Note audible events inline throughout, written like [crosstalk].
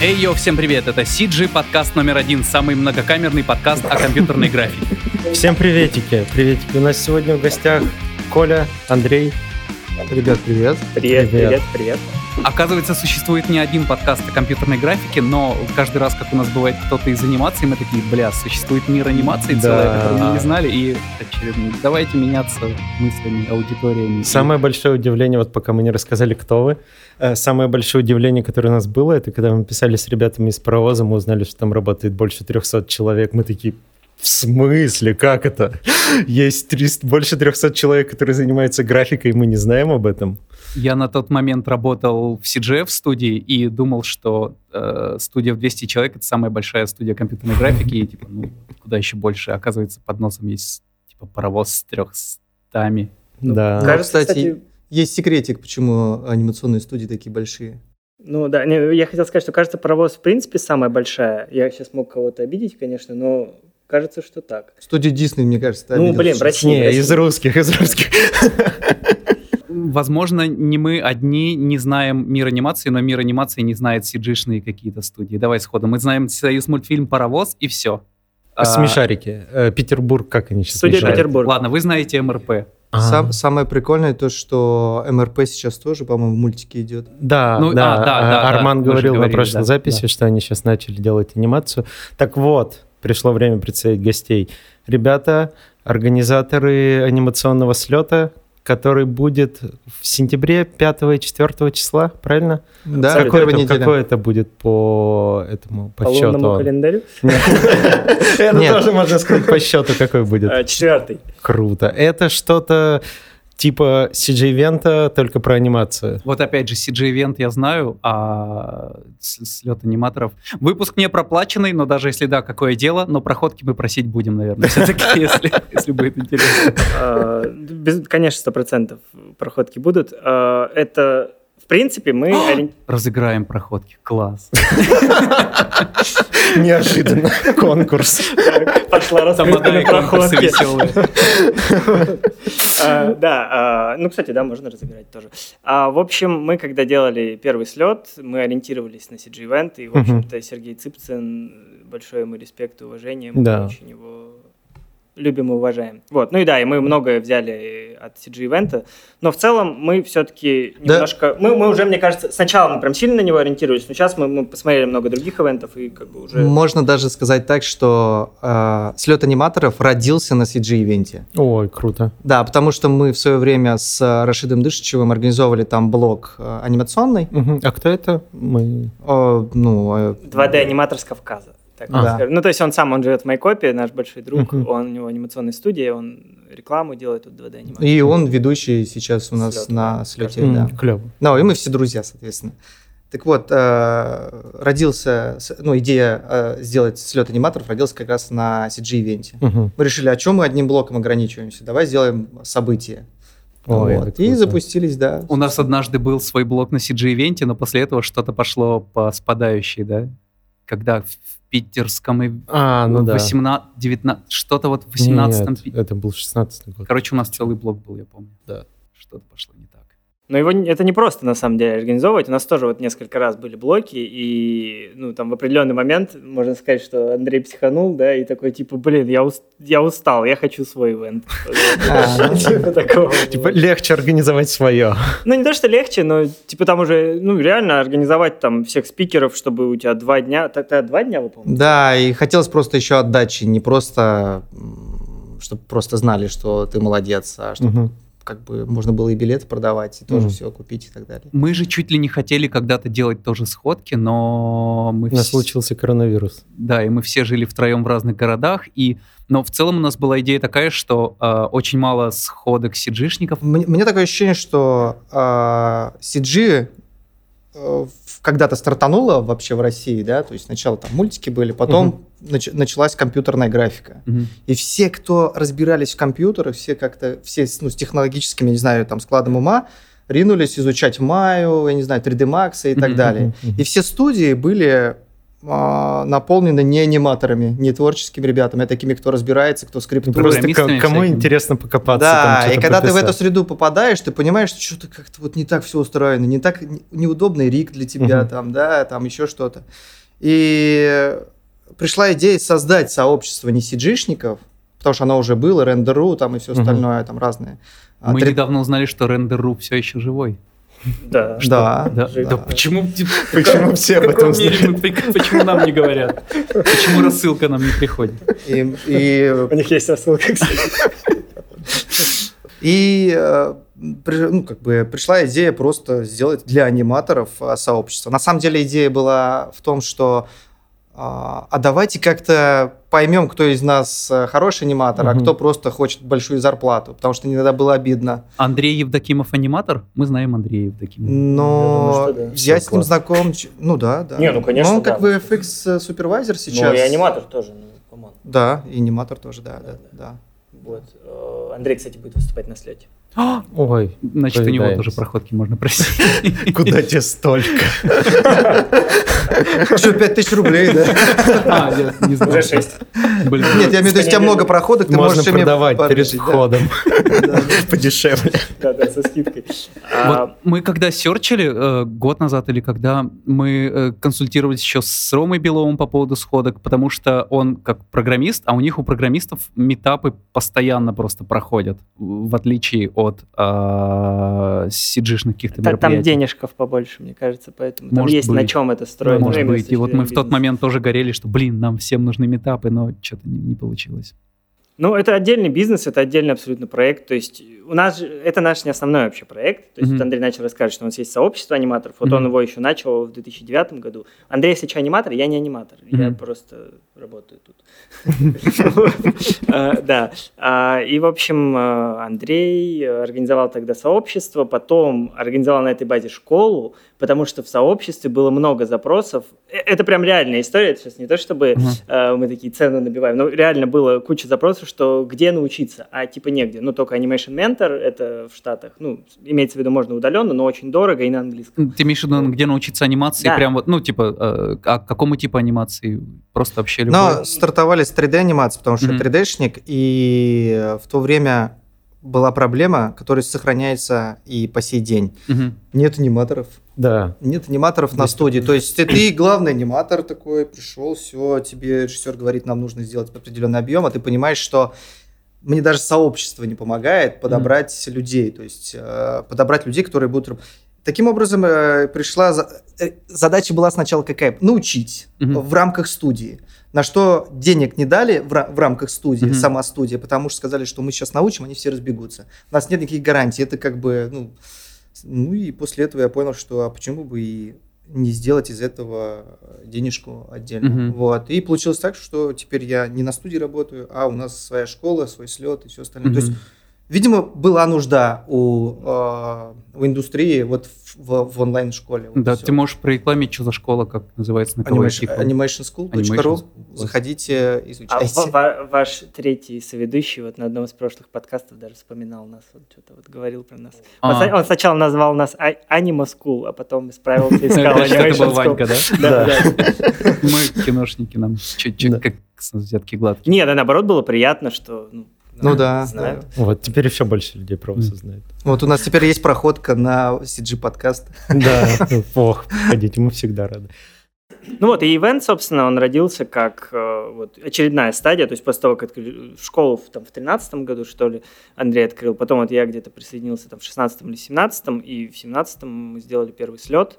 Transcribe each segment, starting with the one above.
Эй, йо, всем привет! Это CG подкаст номер один, самый многокамерный подкаст о компьютерной графике. Всем приветики, приветики. У нас сегодня в гостях Коля, Андрей. Ребят, привет. Привет, привет, привет. Оказывается, существует не один подкаст о компьютерной графике, но каждый раз, как у нас бывает кто-то из анимации, мы такие, бля, существует мир анимации Да. целая, которую мы не знали, и очередной. Давайте меняться мыслями, аудиториями. Самое большое удивление, вот пока мы не рассказали, кто вы, э, самое большое удивление, которое у нас было, это когда мы писали с ребятами из паровоза, мы узнали, что там работает больше 300 человек. Мы такие, в смысле, как это? Есть 300 больше 300 человек, которые занимаются графикой, и мы не знаем об этом. Я на тот момент работал в CGF студии и думал, что э, студия в 200 человек это самая большая студия компьютерной графики, и типа, ну, куда еще больше. Оказывается, под носом есть типа паровоз с 300 Да. Ну, Кажется, кстати, кстати- есть секретик, почему анимационные студии такие большие. Ну да, не, я хотел сказать, что кажется, паровоз в принципе самая большая. Я сейчас мог кого-то обидеть, конечно, но кажется, что так. Студия Дисней, мне кажется, Ну, блин. России. Не, России. из русских, из русских. [laughs] Возможно, не мы одни не знаем мир анимации, но мир анимации не знает CG-шные какие-то студии. Давай сходу. Мы знаем союз мультфильм «Паровоз» и все. А Смешарики. Э, Петербург, как они сейчас Студия? Петербург. Ладно, вы знаете МРП. А. Сам- самое прикольное то, что МРП сейчас тоже, по-моему, в мультике идет. Да, Ну, да, а, да, а, да, да, Арман же говорил на прошлой да, записи, да. что они сейчас начали делать анимацию. Так вот, пришло время представить гостей. Ребята, организаторы анимационного слета, который будет в сентябре 5 и 4 числа, правильно? Да, Абсолютно. какой, первая это, неделя. какой это будет по этому по, По счету? лунному календарю. [laughs] Это тоже можно сказать по счету, какой будет. А, Четвертый. Круто. Это что-то типа CG-ивента, только про анимацию. Вот опять же, CG-ивент я знаю, а с- слет аниматоров. Выпуск не проплаченный, но даже если да, какое дело, но проходки мы просить будем, наверное, все-таки, [laughs] если, будет интересно. А, Конечно, сто процентов проходки будут. А, Это, принципе, мы... ори- Разыграем проходки. Класс. [laughs] Неожиданно. Конкурс. Пошла проходке. веселые. [laughs] А, Да, а, ну, кстати, да, можно разыграть тоже. А, В общем, мы, когда делали первый слет, мы ориентировались на CG-ивент, и, в общем-то, Сергей Цыпцин, большое ему респект и уважение, мы Да. очень его любим и уважаем. Вот, ну и да, и мы многое взяли от CG-ивента, но в целом мы все-таки Да. немножко... Мы, мы уже, мне кажется, сначала мы прям сильно на него ориентировались, но сейчас мы, мы посмотрели много других ивентов и как бы уже... Можно даже сказать так, что э, слет аниматоров родился на CG-ивенте. Ой, круто. Да, потому что мы в свое время с э, Рашидом Дышичевым организовывали там блок э, анимационный. Мгм. А кто это? Мы... Э, ну, э, 2D-аниматор с Кавказа. Так А. Ну, то есть он сам, он живет в Майкопе, наш большой друг, Мгм. он, у него анимационная студия, он рекламу делает тут 2D анимацию. и он ведущий сейчас у нас Слёт, на да. слете. М, Да. Клево. Ну, и мы все друзья, соответственно. Так вот, э, родился, ну, идея э, сделать слет аниматоров родилась как раз на CG-ивенте. Мгм. Мы решили, а чем мы одним блоком ограничиваемся? Давай сделаем событие. Ой, Вот. И круто. запустились, да. У нас однажды был свой блок на CG-ивенте, но после этого что-то пошло по спадающей, да? Когда в питерском и А, ну да. 18, 19, что-то вот в 18 Нет, это был 16 год. Короче, у нас целый блок был, я помню. Да. Что-то пошло не. Но его это не просто, на самом деле, организовывать. У нас тоже вот несколько раз были блоки, и, ну, там в определенный момент, можно сказать, что Андрей психанул, да, и такой, типа, блин, я, ус- я устал, я хочу свой ивент. А. [laughs] Типа такого. Типа легче организовать свое. Ну, не то, что легче, но, типа, там уже, ну, реально организовать там всех спикеров, чтобы у тебя два дня... Тогда два дня, вы помните? Да, и хотелось просто еще отдачи, не просто, чтобы просто знали, что ты молодец, а чтобы. Как бы можно было и билеты продавать, и тоже Мгм. все купить и так далее. Мы же чуть ли не хотели когда-то делать тоже сходки, но мы У нас вс- случился коронавирус. Да, и мы все жили втроем в разных городах, и но в целом у нас была идея такая, что э, очень мало сходок сиджишников. Мне, мне такое ощущение, что э, в- когда-то стартануло вообще в России, да, то есть сначала там мультики были, потом нач- началась компьютерная графика. Мгм. И все, кто разбирались в компьютерах, все как-то, все с- ну, с технологическим, я не знаю, там, складом ума, ринулись изучать Maya, я не знаю, 3D Max и так Мгм, далее. мгм. И все студии были наполнены не аниматорами, не творческими ребятами, а такими, кто разбирается, кто скриптует. Просто кому всякими. интересно покопаться. Да, там, и когда ты в эту среду попадаешь, ты понимаешь, что что-то как-то вот не так все устроено, не так не- неудобный рик для тебя, Мгм. там, да, там еще что-то. И пришла идея создать сообщество не сиджишников, потому что оно уже было, рендеру, там и все остальное, там разные. А, Мы три- недавно узнали, что Render.ru все еще живой. Да. Да, Да, Жив. да почему, Почему все об этом знают? Почему нам не говорят? Почему рассылка нам не приходит? И, и У них есть рассылка, кстати. И э, ну, как бы пришла идея просто сделать для аниматоров э, сообщество. На самом деле идея была в том, что а а давайте как-то поймем, кто из нас э, хороший аниматор, а Мгм. кто просто хочет большую зарплату, потому что иногда было обидно. Андрей Евдокимов аниматор? Мы знаем Андрея Евдокимова. Но Я думаю, что да. я с ним знаком, ну да, да. Не, ну, конечно, Но он как да. бы FX супервайзер сейчас. Ну, и аниматор тоже, ну, come on. Да, и аниматор тоже, да, да, Да, да. Вот. Э, Андрей, кстати, будет выступать на слете. Ой, Значит, у него тоже проходки можно просить. [laughs] куда тебе столько? [laughs] Что, 5000 рублей, да? [laughs] А, я не знаю. Уже шесть. Блин, Нет, я имею в виду, если у тебя много проходок, ты Можно можешь ими продавать перед входом. Подешевле. Да, да, со скидкой. А, Вот мы когда серчили э, год назад или когда мы э, консультировались еще с Ромой Беловым по поводу сходок, потому что он как программист, а у них у программистов метапы постоянно просто проходят, в отличие от э, сиджишных каких-то та- Там мероприятий. денежков побольше, мне кажется, поэтому там Может есть на быть. чем это строить. Может Ну, быть. И вот мы в тот момент тоже горели, что, блин, нам всем нужны метапы, но что-то не, не получилось. Ну, это отдельный бизнес, это отдельный абсолютно проект. То есть у нас это наш не основной вообще проект. То есть Мгм. вот Андрей начал рассказывать, что у нас есть сообщество аниматоров. Вот он Мгм. его еще начал в 2009 году. Андрей, если что, аниматор, я не аниматор. Я Мгм. просто работаю тут. [laughs] А, Да. А, И, в общем, э, Андрей организовал тогда сообщество, потом организовал на этой базе школу, потому что в сообществе было много запросов. Э, Это прям реальная история. Это сейчас не то, чтобы э, мы такие цены набиваем. Но реально было куча запросов, что где научиться, а типа негде. Ну, только Animation Mentor, это в Штатах. Ну, имеется в виду, можно удаленно, но очень дорого и на английском. Ты имеешь в виду, где научиться анимации? Да. Прям вот, ну, типа, э, а к какому типу анимации? Просто вообще любой? Но стартовали с 3D-анимации, потому что я 3D-шник, и в то время была проблема, которая сохраняется и по сей день. Мгм. Нет аниматоров. Да. Нет аниматоров на Есть студии. То есть ты, главный аниматор такой, пришел, все, тебе режиссер говорит, нам нужно сделать определенный объем, а ты понимаешь, что мне даже сообщество не помогает подобрать людей, то есть э, подобрать людей, которые будут... Таким образом, э, пришла... за- э, Задача была сначала какая? Научить Мгм. в рамках студии. На что денег не дали в, в рамках студии, Мгм. сама студия, потому что сказали, что мы сейчас научим, они все разбегутся. У нас нет никаких гарантий. Это как бы, ну, ну и после этого я понял, что а почему бы и не сделать из этого денежку отдельно. Мгм. Вот. И получилось так, что теперь я не на студии работаю, а у нас своя школа, свой слет и все остальное. То есть. Видимо, была нужда у, э, у индустрии вот в, в- в онлайн-школе. Вот Да, всё. ты можешь прорекламить, что за школа, как называется, на кого Animation, animationschool.ru. Animation. Заходите, А изучайте. ва- ва- ваш третий соведущий вот на одном из прошлых подкастов даже вспоминал нас, вот что-то вот говорил про нас. Он, А. он сначала назвал нас а- Anima School, а потом исправился и сказал Значит, [laughs] это Animation был. Ванька, да? Мы киношники, нам чуть-чуть как взятки гладкие. Нет, да, наоборот, было приятно, что ну, да, знают. да. Вот, теперь еще больше людей про вас узнают. Вот у нас теперь есть проходка на CG подкаст. Да, ох, приходите, мы всегда рады. Ну вот, и event, собственно, он родился как э, вот, очередная стадия, то есть после того, как открыли школу в, там, в 13 году, что ли, Андрей открыл, потом вот я где-то присоединился там в 16 или 17 и в 17 мы сделали первый слет.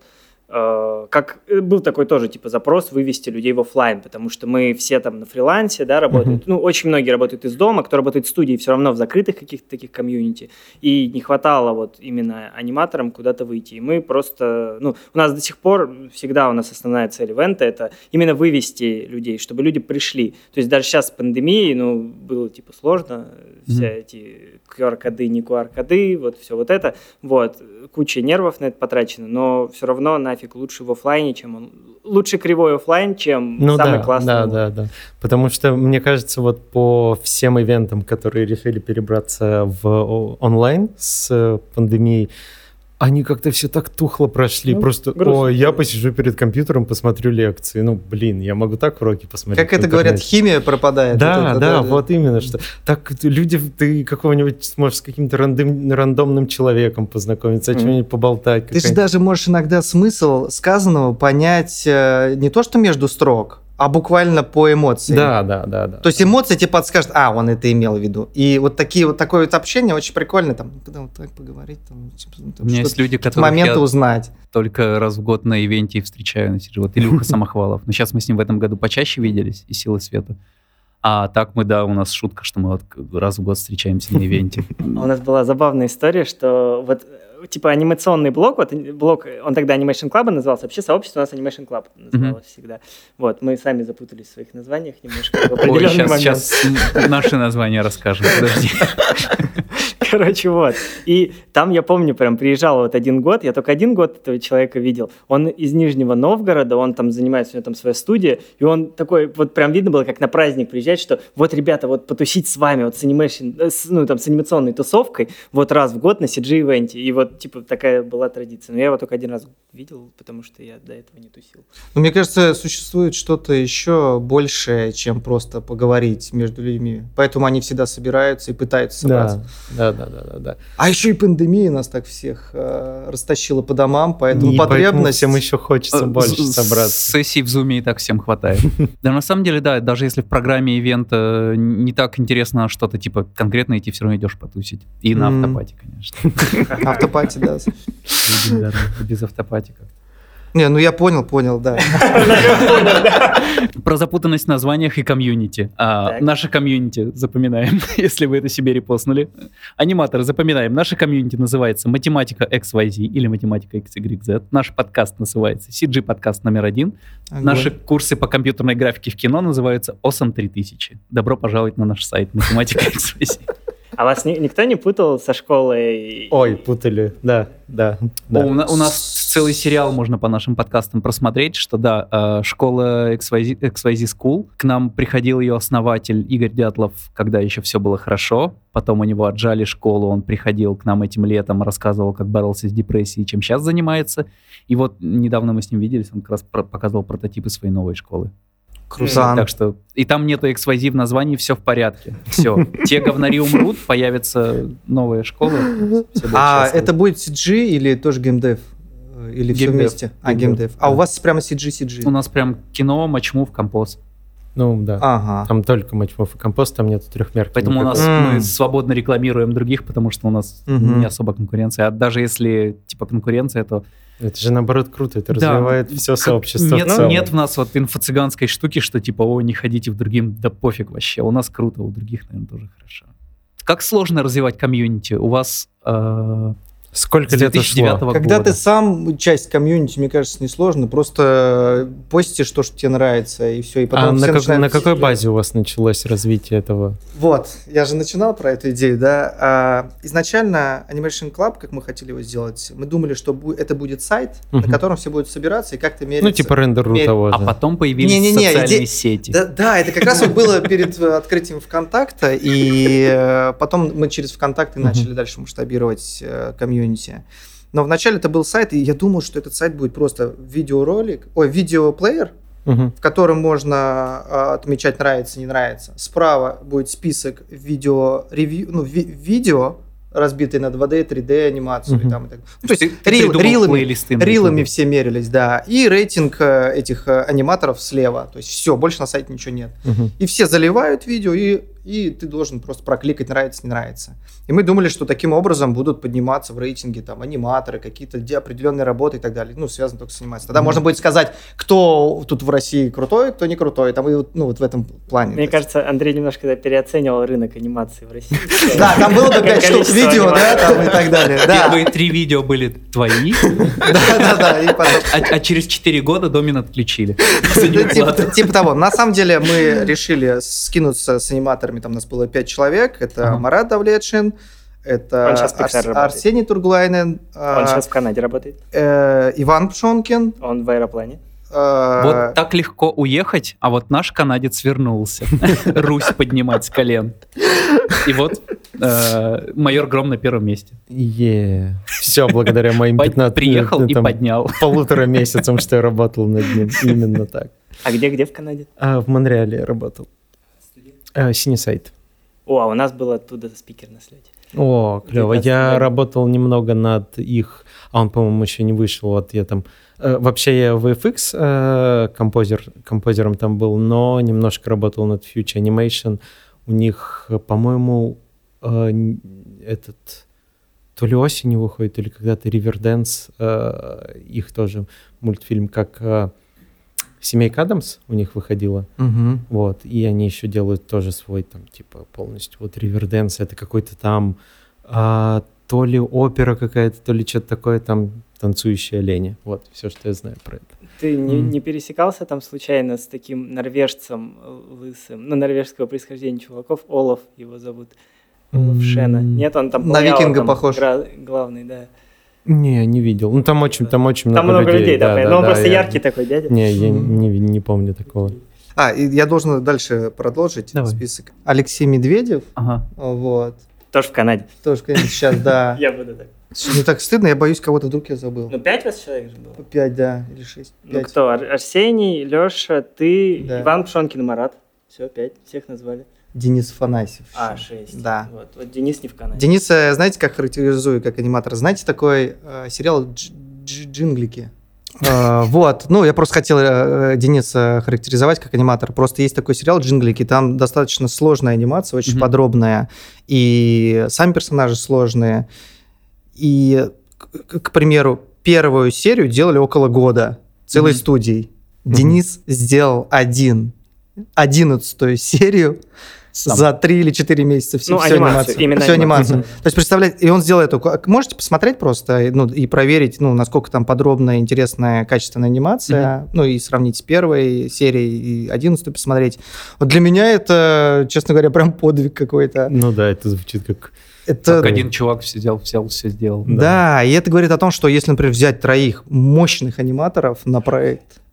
Э, как э, был такой тоже типа запрос вывести людей в оффлайн, потому что мы все там на фрилансе, да, работают. Ну, очень многие работают из дома, кто работает в студии, все равно в закрытых каких-то таких community. И не хватало вот именно аниматорам куда-то выйти. И мы просто, ну, у нас до сих пор всегда у нас основная цель ивента это именно вывести людей, чтобы люди пришли. То есть даже сейчас с пандемией, ну, было типа сложно, все Мгм. эти QR-коды, не QR-коды, вот все вот это, вот, куча нервов на это потрачено, но все равно нафиг лучше в оффлайне, чем он, лучше кривой оффлайн, чем Ну самый да, классный. да, да, да. Потому что, мне кажется, вот по всем ивентам, которые решили перебраться в онлайн с пандемией, Они как-то все так тухло прошли. Ну, Просто, грустно. ой, я посижу перед компьютером, посмотрю лекции. Ну, блин, я могу так уроки посмотреть. Как это говорят, химия пропадает. Да, Вот да, это, вот именно что. Так люди, ты какого-нибудь сможешь с каким-то рандом- рандомным человеком познакомиться, о Мгм. чем-нибудь поболтать. Ты же даже можешь иногда смысл сказанного понять э, не то, что между строк, а буквально по эмоциям. Да, да, да, да. То есть эмоции тебе подскажут, а, он это имел в виду. И вот такие вот такое вот общение очень прикольно. Там, ну, когда вот так поговорить, там, типа, ну, У меня что-то- есть люди, которых моменты я узнать. только раз в год на ивенте встречаю. Вот Илюха [laughs] Самохвалов. Но сейчас мы с ним в этом году почаще виделись из «Силы света». А так мы, да, у нас шутка, что мы вот раз в год встречаемся на ивенте. А У нас была забавная история, что вот типа анимационный блок, вот э, блок, он тогда Animation Club назывался, вообще сообщество у нас Animation Club называлось всегда. Вот, мы сами запутались в своих названиях немножко в Ой, сейчас, момент. сейчас наши названия расскажем. Подожди. [laughs] Короче, вот. И там, я помню, прям приезжал вот один год, я только один год этого человека видел. Он из Нижнего Новгорода, он там занимается, у него там своя студия, и он такой, вот прям видно было, как на праздник приезжает, что вот, ребята, вот потусить с вами, вот с анимейшн, э, с, ну, там, с анимационной тусовкой, вот раз в год на CG-ивенте. И вот, типа, такая была традиция. Но я его только один раз видел, потому что я до этого не тусил. Но мне кажется, существует что-то еще большее, чем просто поговорить между людьми. Поэтому они всегда собираются и пытаются собраться. Да, да, да, да, да, да. А еще и пандемия нас так всех э, растащила по домам, поэтому И поэтому потребность... всем еще хочется больше С- собраться. Сессий в зуме и так всем хватает. [laughs] Да, на самом деле, да, даже если в программе ивента не так интересно что-то типа конкретно идти, все равно идешь потусить. И на автопате, конечно. Автопати, да. Без автопати как Не, ну я понял, понял, да. Про запутанность в названиях и комьюнити. А, наше комьюнити запоминаем, [laughs] если вы это себе репостнули. Аниматоры запоминаем. Наше комьюнити называется Математика XYZ или Математика XYZ. Наш подкаст называется CG подкаст номер один. Наши курсы по компьютерной графике в кино называются Awesome 3000. Добро пожаловать на наш сайт Математика XYZ. А вас ни- никто не путал со школой? Ой, путали, да, да. да. О, у, на- у нас целый сериал можно по нашим подкастам просмотреть, что да, э, школа XYZ, XYZ School, к нам приходил ее основатель Игорь Дятлов, когда еще все было хорошо, потом у него отжали школу, он приходил к нам этим летом, рассказывал, как боролся с депрессией, чем сейчас занимается, и вот недавно мы с ним виделись, он как раз про- показывал прототипы своей новой школы. Крузан. Так что и там нету XYZ в названии, все в порядке. Все. Те говнари умрут, появится новая школа. А это будет CG или тоже геймдев? Э, Или все вместе? А, Геймдев. А у вас прямо CG-CG? У нас прям кино, мачмув, композ. Ну, да. Ага. Там только матчмов и компост, там нету трехмерки. Поэтому у нас мы свободно рекламируем других, потому что у нас не особо конкуренция. А даже если типа конкуренция, то Это же наоборот круто, это Да. развивает все Как- сообщество. Нет, в нет в нас вот инфо-цыганской штуки, что типа, о, не ходите в другим, да пофиг вообще. У нас круто, у других, наверное, тоже хорошо. Как сложно развивать комьюнити? У вас э, Сколько лет 2009 ушло? Когда года. ты сам часть комьюнити, мне кажется, несложно. Просто постишь то, что тебе нравится, и все. И потом А на, все как- начинают на какой базе у вас началось развитие этого? Вот, я же начинал про эту идею, да. А, изначально Animation Club, как мы хотели его сделать, мы думали, что бу- это будет сайт, на Мгм. котором все будут собираться и как-то мериться. Ну, типа рендер Мерь- того А же. потом появились Не-не-не, социальные иде- сети. Да, да, это как раз было перед э, открытием ВКонтакта, и э, потом мы через ВКонтакте начали дальше масштабировать э, комьюнити. Но вначале это был сайт, и я думал, что этот сайт будет просто видеоролик, ой, видеоплеер, Мгм. в котором можно а, отмечать нравится, не нравится. Справа будет список видео ревью, ну ви- видео разбитые на 2D, 3D анимацию Мгм. и там и так. Ну, то есть Ты- рил- рилами, рилами все мерились, да. И рейтинг э, этих э, аниматоров слева. То есть все, больше на сайте ничего нет. Мгм. И все заливают видео, и, и ты должен просто прокликать нравится, не нравится. И мы думали, что таким образом будут подниматься в рейтинге там аниматоры, какие-то де- определенные работы и так далее. Ну, связано только с анимацией. Тогда Мгм. можно будет сказать, кто тут в России крутой, кто не крутой. Там и вот, ну, вот в этом плане. Мне кажется, Андрей немножко да, переоценивал рынок анимации в России. Да, там было бы 5 штук видео, да, там и так далее. Да, Первые три видео были твои, да, да, да. И потом- а, а через 4 года домен отключили. типа, типа того. На самом деле мы решили скинуться с аниматорами. Там у нас было пять человек. Это Ага. Марат Давлетшин, это работает. Арсений Турглайнен, а, Он сейчас в Канаде работает. э, Иван Пшонкин, Он в аэроплане. э, Вот так легко уехать, а вот наш канадец вернулся. [laughs] Русь поднимать с колен. И вот э, майор Гром на первом месте. Все благодаря моим Под- 15 Приехал и там, поднял. полутора месяцам, что я работал над ним. Именно так. А где, где в Канаде? А в Монреале я работал. А, Синий сайт. О, а у нас был оттуда спикер на слете. О, клево. 19 Я лет. работал немного над их... А он, по-моему, еще не вышел. Вот я там... э, Вообще я VFX э, композер, композером там был, но немножко работал над Future Animation. У них, э, по-моему, э, этот... То ли осенью выходит, или когда-то Риверденс, их тоже мультфильм, как э, Семейка Адамс у них выходила. мгм. Вот, и они еще делают тоже свой там, типа, полностью. Вот Риверденс это какой-то там а, то ли опера какая-то, то ли что-то такое там танцующие олени. Вот, все, что я знаю про это. Ты не, Мгм. не пересекался там случайно с таким норвежцем э, лысым, ну, норвежского происхождения чуваков, Олаф его зовут, Олаф Шена. Нет, он там На викинга там похож. гра- главный, да. Не, не видел. Ну, там очень, там очень Там много, много людей, да, да, понятно. да, но он да, просто я- яркий такой дядя. Не, я не, не помню такого. А, и я должен дальше продолжить Давай. список. Алексей Медведев, Ага. вот. Тоже в Канаде. Тоже, конечно, сейчас, да. [laughs] Я буду так. Мне так стыдно, я боюсь, кого-то вдруг я забыл. Ну, пять вас человек же было. Пять, да, или шесть. Ну, кто? Ар- Арсений, Леша, ты, Да. Иван Пшонкин и Марат. Все, пять. Всех назвали. Денис Афанасьев. А, еще. шесть. Да. Вот, вот Денис не в Канаде. Дениса, знаете, как характеризую как аниматор? Знаете такой э, сериал Дж- Дж- «Джинглики»? [laughs] Э, Вот, ну, я просто хотел э, Дениса характеризовать как аниматор. Просто есть такой сериал «Джинглики», там достаточно сложная анимация, очень подробная, и сами персонажи сложные. И, к, к примеру, первую серию делали около года, целой студией. Денис сделал один, одиннадцатую серию Сам. за три или четыре месяца. Все, Ну, всю анимацию, анимацию. Всю анимацию. анимацию. То есть, представляете, и он сделал эту... как- Можете посмотреть просто ну, и проверить, ну, насколько там подробная, интересная, качественная анимация, ну, и сравнить с первой серией и одиннадцатой посмотреть. Вот для меня это, честно говоря, прям подвиг какой-то. Ну да, это звучит как... Это... Как один чувак все взял, взял, все сделал. Да. и это говорит о том, что если, например, взять троих мощных аниматоров на проект, а,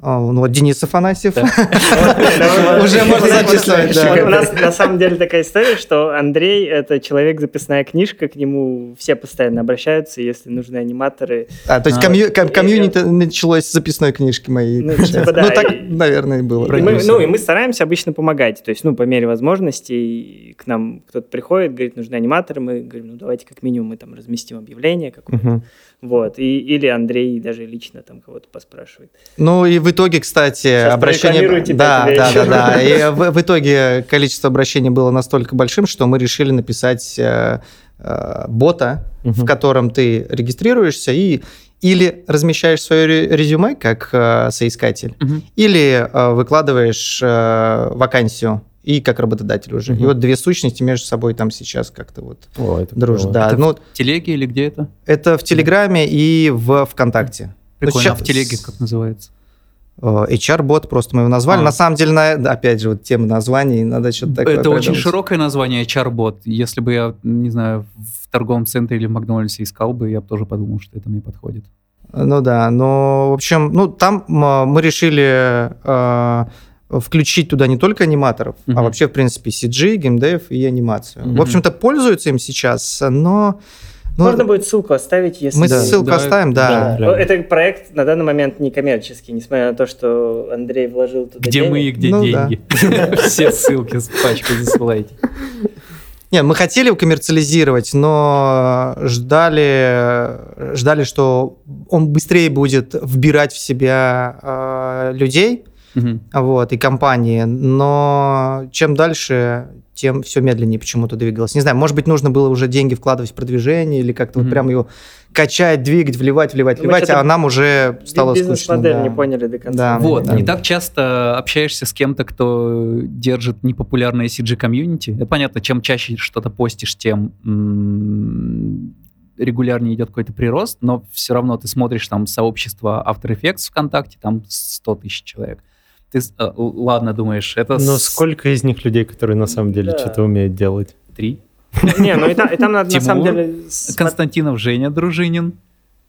ну, вот Денис Афанасьев, [laughs] Уже можно записывать, да. У нас на самом деле такая история, что Андрей — это человек записная книжка, к нему все постоянно обращаются, если нужны аниматоры. А, то есть А, комьюнити началось с записной книжки моей. Ну, типа, Ну, так, наверное, и было. Ну, и мы стараемся обычно помогать, то есть, ну, по мере возможностей к нам кто-то приходит, говорит, нужны аниматоры, мы говорим, ну, давайте как минимум мы там разместим объявление какое-то, вот, и, или Андрей даже лично там кого-то поспрашивает. Ну и в итоге, кстати, Сейчас обращение... Да, да, да, да. И в, в итоге количество обращений было настолько большим, что мы решили написать э, э, бота, в Мгм. котором ты регистрируешься и или размещаешь свое ре- резюме как э, соискатель, Мгм. или э, выкладываешь э, вакансию и как работодатель уже. И Мгм. вот две сущности между собой там сейчас как-то вот О, это дружат. Да, Это ну, в телеге или где это? это в Телеграме и в ВКонтакте. Прикольно. щас- А в телеге как называется? Э, HR-бот просто мы его назвали. А. На самом деле, на- опять же, вот тема названий, надо что-то такое это очень придумать. широкое название HR-бот. Если бы я, не знаю, в торговом центре или в Макдональдсе искал бы, я бы тоже подумал, что это мне подходит. Ну да, но, в общем, ну там мы решили э, включить туда не только аниматоров, а Мгм. вообще, в принципе, CG, геймдев и анимацию. Мгм. В общем-то, пользуются им сейчас, но... ну, Можно будет ссылку оставить, если... мы Да, ссылку да, оставим, да. да. Это проект на данный момент не коммерческий, несмотря на то, что Андрей вложил туда Где денег. мы и где Ну деньги. [laughs] Все ссылки с пачкой засылайте. Нет, мы хотели коммерциализировать, но ждали, ждали, что он быстрее будет вбирать в себя э, людей, Мгм. вот, и компании, но чем дальше, тем все медленнее почему-то двигалось. Не знаю, может быть, нужно было уже деньги вкладывать в продвижение или как-то вот Мгм. прям его качать, двигать, вливать, вливать, Ну, вливать, а нам уже стало скучно. Бизнес-модель да. не поняли до конца. Да. Вот, да. не так часто общаешься с кем-то, кто держит непопулярное CG-комьюнити. Это понятно, чем чаще что-то постишь, тем регулярнее идет какой-то прирост, но все равно ты смотришь там сообщество After Effects ВКонтакте, там 100 тысяч человек. Ты, э, ладно, думаешь, это Но с- сколько из них людей, которые на самом деле Да. что-то умеют делать? три. [laughs] Не, ну и там, и там надо на самом деле... Константинов Женя Дружинин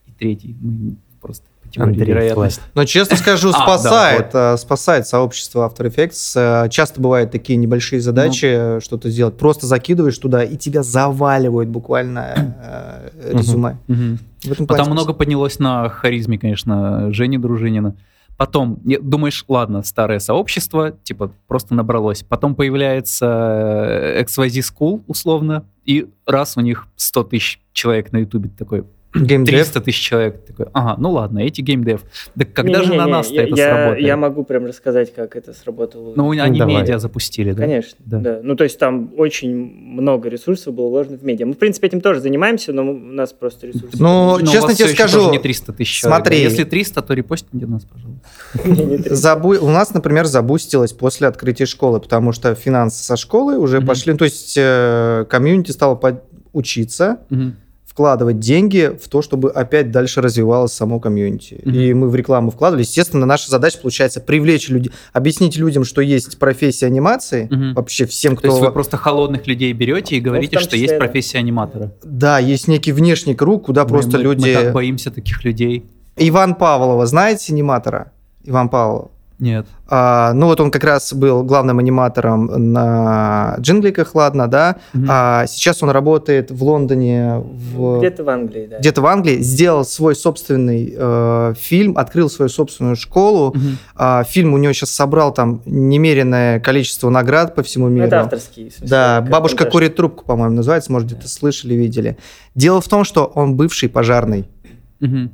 и третий. Мы просто Андрей, вероятности. Но честно скажу, [laughs] А, да, спасает, э, спасает сообщество After Effects. Э, Часто бывают такие небольшие задачи, э, что-то сделать. Просто закидываешь туда, и тебя заваливают буквально э, резюме. В этом Потом много поднялось на харизме, конечно, Жени Дружинина. Потом, думаешь, ладно, старое сообщество, типа, просто набралось. Потом появляется э, XYZ School, условно, и раз у них 100 тысяч человек на Ютубе, такой, геймдев. 300 тысяч человек, такой, ага, ну ладно, эти геймдев. Да когда же на Не-не-не, нас-то это я, сработает? я могу прям рассказать, как это сработало. Ну, они давай. медиа запустили, да? Конечно, Да. да. Ну, то есть там очень много ресурсов было вложено в медиа. Мы, в принципе, этим тоже занимаемся, но у нас просто ресурсы. Ну, Но у честно тебе скажу, не 300 тысяч человек. смотри. да? Если 300, то репостните нас, пожалуйста. [laughs] Не, не У нас, например, забустилось после открытия школы, потому что финансы со школы уже пошли. То есть э, комьюнити стало учиться. Вкладывать деньги в то, чтобы опять дальше развивалось само комьюнити. Мгм. И мы в рекламу вкладывали. Естественно, наша задача получается привлечь людей, объяснить людям, что есть профессия анимации. Мгм. Вообще всем, То есть кто... вы просто холодных людей берете и говорите, том что есть профессия аниматора. Да, есть некий внешний круг, куда Мы- просто мы- люди... Мы так боимся таких людей. Иван Павлова, знаете аниматора? Иван Павлов. Нет. А, ну вот он как раз был главным аниматором на джингликах, ладно, да. Мгм. А сейчас он работает в Лондоне, в... Где-то в Англии, да. где-то в Англии, сделал свой собственный э, фильм, открыл свою собственную школу. Мгм. А, фильм у него сейчас собрал там немеренное количество наград по всему Ну, миру. это авторский. смысле, Да, бабушка монтаж. курит трубку, по-моему, называется, может, где-то слышали, видели. Дело в том, что он бывший пожарный. Мгм.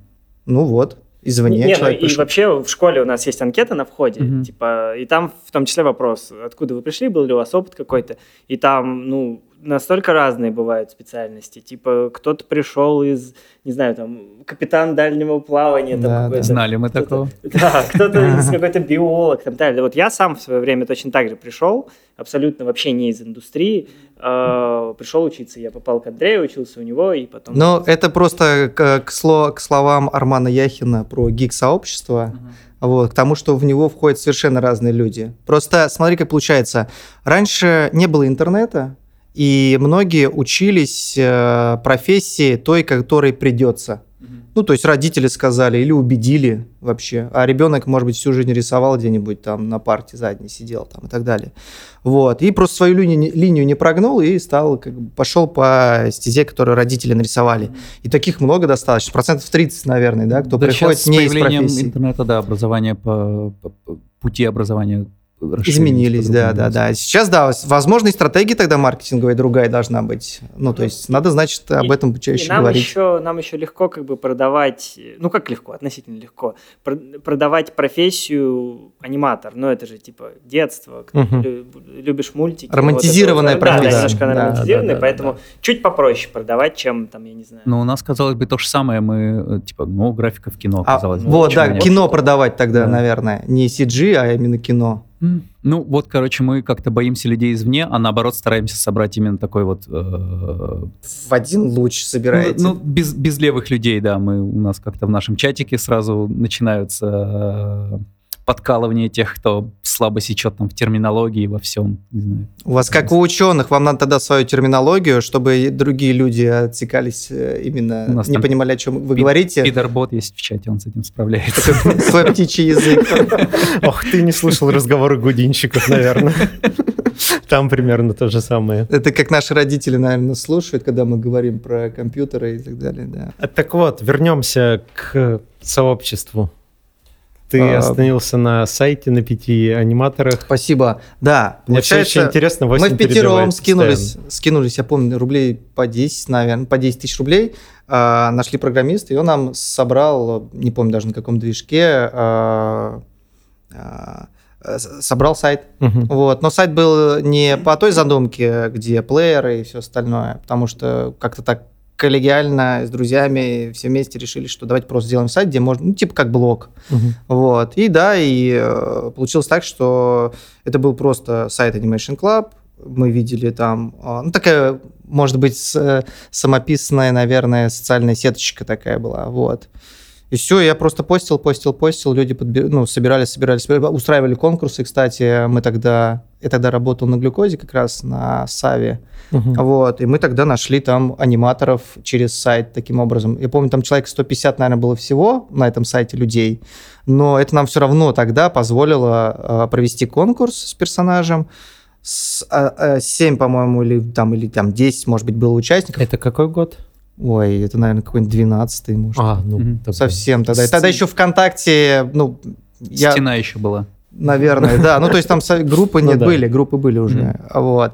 Ну вот, извне Не, ну человек и пришел. вообще в школе у нас есть анкета на входе, Мгм. типа, и там в том числе вопрос, откуда вы пришли, был ли у вас опыт какой-то, и там, ну, настолько разные бывают специальности, типа, кто-то пришел из, не знаю, там, капитан дальнего плавания, там, Да, Знали мы такого. [laughs] Да, кто-то [laughs] из какой-то биолог, там далее. Вот я сам в свое время точно так же пришел, абсолютно вообще не из индустрии, э, пришел учиться. Я попал к Андрею, учился у него, и потом... Но это просто к, к сло- к словам Армана Яхина про гик-сообщество, вот, к тому, что в него входят совершенно разные люди. Просто смотри, как получается. Раньше не было интернета, и многие учились э, профессии той, которой придется. Ну, то есть родители сказали или убедили вообще, а ребенок, может быть, всю жизнь рисовал где-нибудь там на парте задней сидел там и так далее. Вот. И просто свою линию, не- линию не прогнул и стал, как бы, пошел по стезе, которую родители нарисовали. И таких много достаточно, процентов 30, наверное, да, кто Да приходит щас с не из появлением профессии. интернета, да, образование по, по- пути образования Изменились, да, да, да. Сейчас, да, возможно, и стратегия тогда маркетинговая другая должна быть. Ну, то есть надо, значит, об И- этом И чаще нам говорить. еще, нам еще легко как бы продавать, ну как легко, относительно легко, пр- продавать профессию аниматор, ну это же типа детство, лю- любишь мультики. Романтизированная вот это профессия. Да, немножко она Да, романтизированная, да, да, поэтому да. чуть попроще продавать, чем там, я не знаю. Но у нас, казалось бы, то же самое. Мы, э, типа, ну, графика в кино, А, казалось бы. вот, да, кино продавать тогда, Да. наверное. Не CG, а именно кино. Ну, вот, короче, мы как-то боимся людей извне, а наоборот стараемся собрать именно такой вот... э, В один луч собираете. Ну, ну, без, без левых людей, да. Мы, у нас как-то в нашем чатике сразу начинаются э, подкалывания тех, кто слабо сечет там в терминологии, во всем. Не знаю. У вас, как у ученых, вам надо тогда свою терминологию, чтобы другие люди отсекались э, именно, У нас не понимали, о чем вы Пи- говорите. Пидорбот есть в чате, он с этим справляется. [laughs] Свой птичий язык. [laughs] Ох, ты не слышал разговоры гудинщиков, наверное. [laughs] Там примерно то же самое. Это как наши родители, наверное, слушают, когда мы говорим про компьютеры и так далее, да. А, Так вот, вернемся к сообществу. Ты А, остановился на сайте на пяти аниматорах. Спасибо. Да, Мне все очень получается, интересно, мы в пятером скинулись, постоянно. скинулись, я помню, рублей по 10, наверное, по 10 тысяч рублей. А, нашли программиста, и он нам собрал, не помню даже на каком движке, а, а, собрал сайт. Мгм. Вот. Но сайт был не по той задумке, где плееры и все остальное, потому что как-то так коллегиально с друзьями все вместе решили, что давайте просто сделаем сайт, где можно, ну, типа как блог. Мгм. Вот. И да, и э, получилось так, что это был просто сайт Animation Club. Мы видели там, э, ну, такая, может быть, с- э, самописная, наверное, социальная сеточка такая была. Вот. И все, я просто постил, постил, постил, люди подби- ну, собирали, собирали, собирали, устраивали конкурсы, кстати, мы тогда Я тогда работал на глюкозе как раз на Саве. Мгм. Вот, и мы тогда нашли там аниматоров через сайт таким образом. Я помню, там человек 150, наверное, было всего на этом сайте людей, но это нам все равно тогда позволило э, провести конкурс с персонажем. С, а, 7, по-моему, или там, или там 10, может быть, было участников. Это какой год? Ой, это, наверное, какой-нибудь 12 может. А, ну, тогда- Совсем тогда. И тогда еще ВКонтакте, ну, я, Стена еще была. Наверное, да. Ну, то есть там со- группы Ну нет, были, группы были уже. Вот.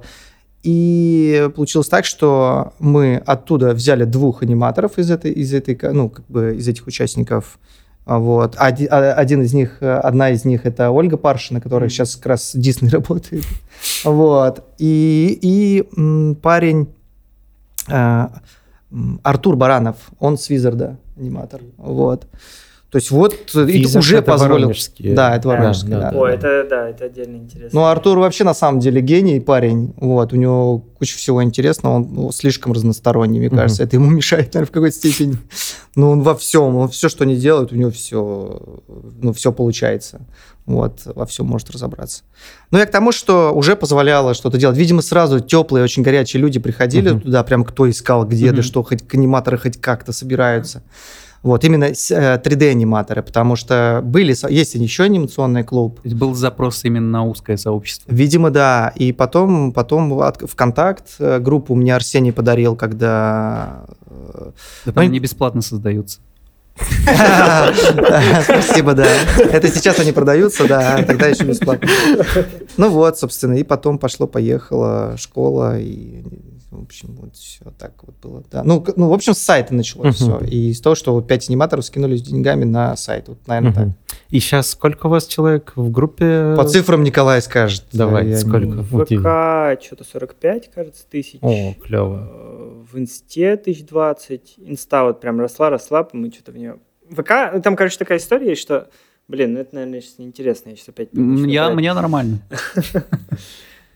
И получилось так, что мы оттуда взяли двух аниматоров из этой, из этой, ну, как бы из этих участников. Вот. Оди- а- Один из них, одна из них это Ольга Паршина, которая сейчас как раз Дисней [laughs] работает. Вот. И, и парень э, Артур Баранов, он с Визарда аниматор. Вот. То есть вот э, и Визард уже это позволил... воронежские. Да, это Да, Воронежский, да, да. да. О, это, да, это отдельно интересно. Ну, Артур вообще на самом деле гений парень. Вот, у него куча всего интересного, он ну, слишком разносторонний, мне кажется. Это ему [laughs] мешает, наверное, в какой-то степени. Но он во всем, он все, что не делает, у него все, ну, все получается. Вот, во всем может разобраться. Ну, я к тому, что уже позволяло что-то делать. Видимо, сразу теплые, очень горячие люди приходили Мгм. туда, прям кто искал, где, да Мгм. что, хоть аниматоры хоть как-то собираются. Вот, именно с- э, 3D-аниматоры, потому что были, есть еще анимационный клуб, То есть был запрос именно на узкое сообщество. Видимо, да. И потом, потом от- ВКонтакт э, группу мне Арсений подарил, когда... э, Да Ну, они бесплатно создаются. [laughs] Спасибо, да. Это сейчас они продаются, да, тогда еще бесплатно. Ну вот, собственно, и потом пошло-поехало школа, и, в общем, вот все так вот было. Да. Ну, ну, в общем, с сайта началось Мгм. все. И из того, что вот пять аниматоров скинулись деньгами на сайт. Вот, наверное, так. Мгм. И сейчас сколько у вас человек в группе? По цифрам Николай скажет. Давай, Я сколько? В ВК что-то 45, кажется, тысяч. О, клево. Э, В Инсте тысяч двадцать. Инста вот прям росла, росла, мы что-то в нее... ВК, ну, там, короче, такая история есть, что... Блин, ну это, наверное, сейчас неинтересно, я сейчас опять... Я, мне нормально. [laughs]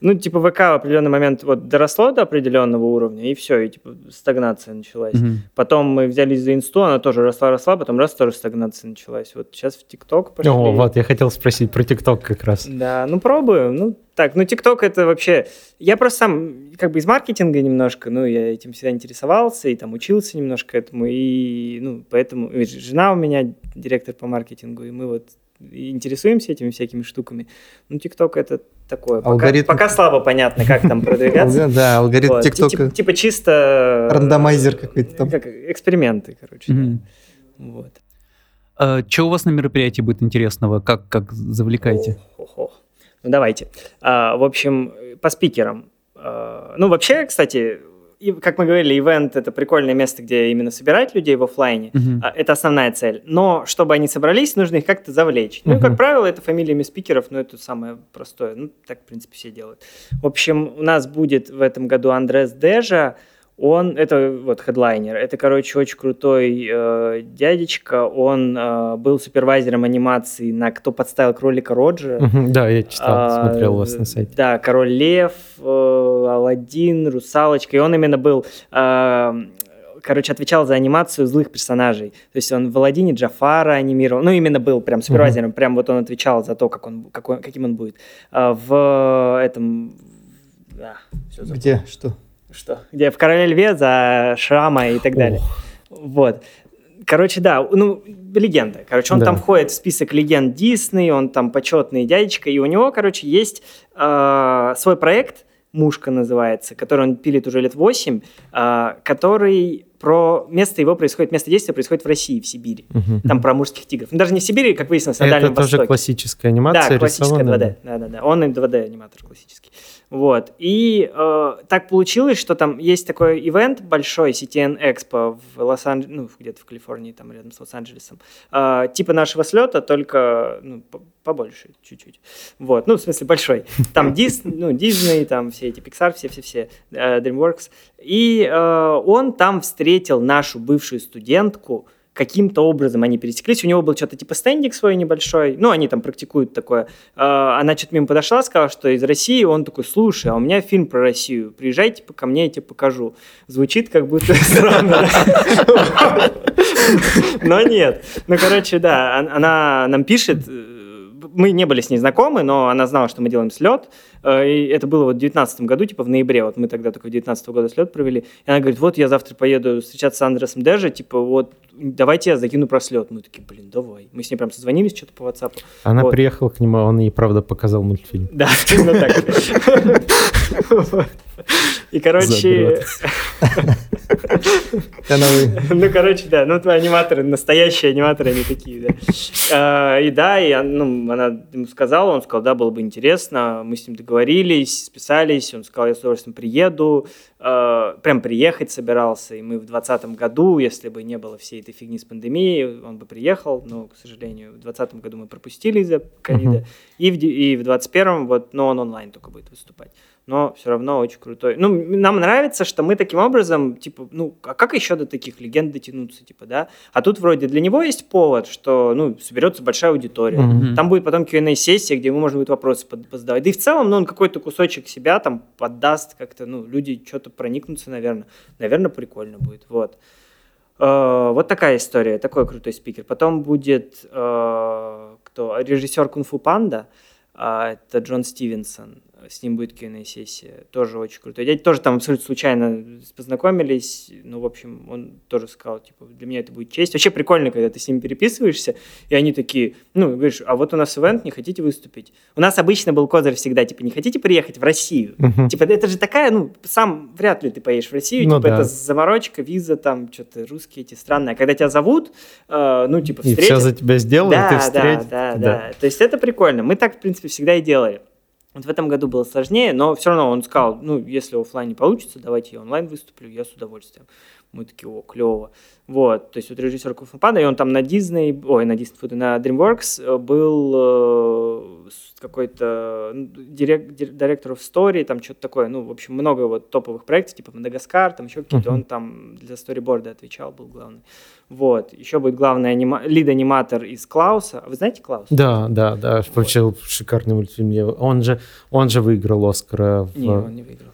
Ну, типа, ВК в определенный момент вот доросло до определенного уровня, и все, и, типа, стагнация началась. Мгм. Потом мы взялись за инсту, она тоже росла-росла, потом раз тоже стагнация началась. Вот сейчас в ТикТок пошли. О, вот, я хотел спросить про ТикТок как раз. Да, ну пробую. Ну, так, ну ТикТок это вообще... Я просто сам как бы из маркетинга немножко, ну, я этим всегда интересовался и там учился немножко этому, и, ну, поэтому... жена у меня директор по маркетингу, и мы вот интересуемся этими всякими штуками. Ну, ТикТок это такое. Пока, Алгоритм. пока слабо понятно, как там продвигаться. [laughs] Да, алгоритм ТикТока. Типа, чисто... Рандомайзер какой-то там. Как эксперименты, короче. Вот. Что у вас на мероприятии будет интересного? Как, как завлекаете? Ну, давайте. А, в общем, по спикерам. А, ну, вообще, кстати, и, как мы говорили, ивент — это прикольное место, где именно собирать людей в оффлайне. Мгм. А, Это основная цель. Но чтобы они собрались, нужно их как-то завлечь. Ну, и, как правило, это фамилиями спикеров, но это самое простое. Ну, так, в принципе, все делают. В общем, у нас будет в этом году Андрес Дежа. Он, это вот хедлайнер, это, короче, очень крутой э, дядечка. Он э, был супервайзером анимации на «Кто подставил кролика Роджера». Да, я читал, А, смотрел у вас на сайте. Да, Король Лев, э, Алладин, Русалочка. И он именно был, э, короче, отвечал за анимацию злых персонажей. То есть он в Алладине Джафара анимировал. Ну, именно был прям супервайзером. Прям вот он отвечал за то, как он, какой- каким он будет. А в этом... Да, всё забыл. Где? Что? Что? Где в Короле Льве за Шрама и так далее. Вот. Короче, да, ну, легенда. Короче, он Да. там входит в список легенд Дисней, он там почетный дядечка, и у него, короче, есть э, свой проект, «Мушка» называется, который он пилит уже лет 8, э, который про... Место его происходит, место действия происходит в России, в Сибири. Мгм. Там про мужских тигров. Ну, даже не в Сибири, как выяснилось, на Это Дальнем тоже Востоке. классическая анимация, Да, классическая рисованная? 2D. Да, да, да. Он и 2D аниматор классический. Вот. И э, так получилось, что там есть такой ивент большой, CTN Expo в Лос-Анджелесе, ну, где-то в Калифорнии, там рядом с Лос-Анджелесом. Э, типа нашего слета, только ну, по- побольше чуть-чуть. Вот. Ну, в смысле, большой. Там [laughs] Дис, ну, Disney, там все эти Pixar, все-все-все, э, DreamWorks. И э, он там встретил нашу бывшую студентку, каким-то образом они пересеклись. У него был что-то типа стендик свой небольшой. Ну, они там практикуют такое. А, Она что-то мимо подошла, сказала, что из России. Он такой, слушай, а у меня фильм про Россию. Приезжайте ко мне, я тебе покажу. Звучит как будто [laughs] странно. Но нет. Ну, короче, да, он- она нам пишет, э, мы не были с ней знакомы, но она знала, что мы делаем слет. Э, и это было вот в 2019 году, типа в ноябре. Вот мы тогда только в 2019 года слет провели. И она говорит, вот я завтра поеду встречаться с Андресом Дежи, типа вот давайте я закину про слет. Мы такие, блин, давай. Мы с ней прям созвонились что-то по WhatsApp. Она Вот. приехала к нему, а он ей, правда, показал мультфильм. Да, [laughs] именно так. И, короче, [laughs] ну, короче, да, ну, твои аниматоры, настоящие аниматоры, они такие, да. А, И да, и ну, она ему сказала, он сказал, да, было бы интересно, мы с ним договорились, списались, он сказал, я с удовольствием приеду, прям приехать собирался, и мы в 2020 году, если бы не было всей этой фигни с пандемией, он бы приехал, но, к сожалению, в 2020 году мы пропустили из-за ковида, де- и в 2021, вот, но он онлайн только будет выступать но все равно очень крутой. Ну, нам нравится, что мы таким образом, типа, ну, а как еще до таких легенд дотянуться, типа, да? А тут вроде для него есть повод, что, ну, соберется большая аудитория. Мгм. Там будет потом Q&A-сессия, где ему можно будет вопросы под- позадавать. Да и в целом, ну, он какой-то кусочек себя там поддаст как-то, ну, люди что-то проникнутся, наверное. Наверное, прикольно будет, вот. Э, Вот такая история, такой крутой спикер. Потом будет э, кто? Режиссер Кунг-фу Панда, а, это Джон Стивенсон. С ним будет Q&A-сессия. Тоже очень крутой дядя. Тоже там абсолютно случайно познакомились. Ну, в общем, он тоже сказал, типа, для меня это будет честь. Вообще прикольно, когда ты с ними переписываешься, и они такие, ну, говоришь, а вот у нас ивент, не хотите выступить? У нас обычно был козырь всегда, типа, не хотите приехать в Россию? Мгм. Типа, это же такая, ну, сам вряд ли ты поедешь в Россию, Ну типа, да. это заморочка, виза, там, что-то русские эти странные. А когда тебя зовут, э, ну, типа, И встретят... все за тебя сделают, да, ты да, встретишь. да, да, То есть это прикольно. Мы так, в принципе, всегда и делали. Вот в этом году было сложнее, но все равно он сказал, ну, если оффлайн не получится, давайте я онлайн выступлю, я с удовольствием. Мы такие, о, клево. Вот, то есть вот режиссер Кунг-фу Панда, и он там на Дисней, ой, на Disney, на DreamWorks э, был э, какой-то ну, дирек- дир- директор of story, там что-то такое, ну, в общем, много вот топовых проектов, типа Мадагаскар, там еще какие-то, Мгм. он там для storyboard а отвечал, был главный. Вот, еще будет главный анима... лид-аниматор из Клауса. А Вы знаете Клауса? Да, да, да, вообще шикарный мультфильм. Он же, он же выиграл Оскара. В... Не, он не выиграл.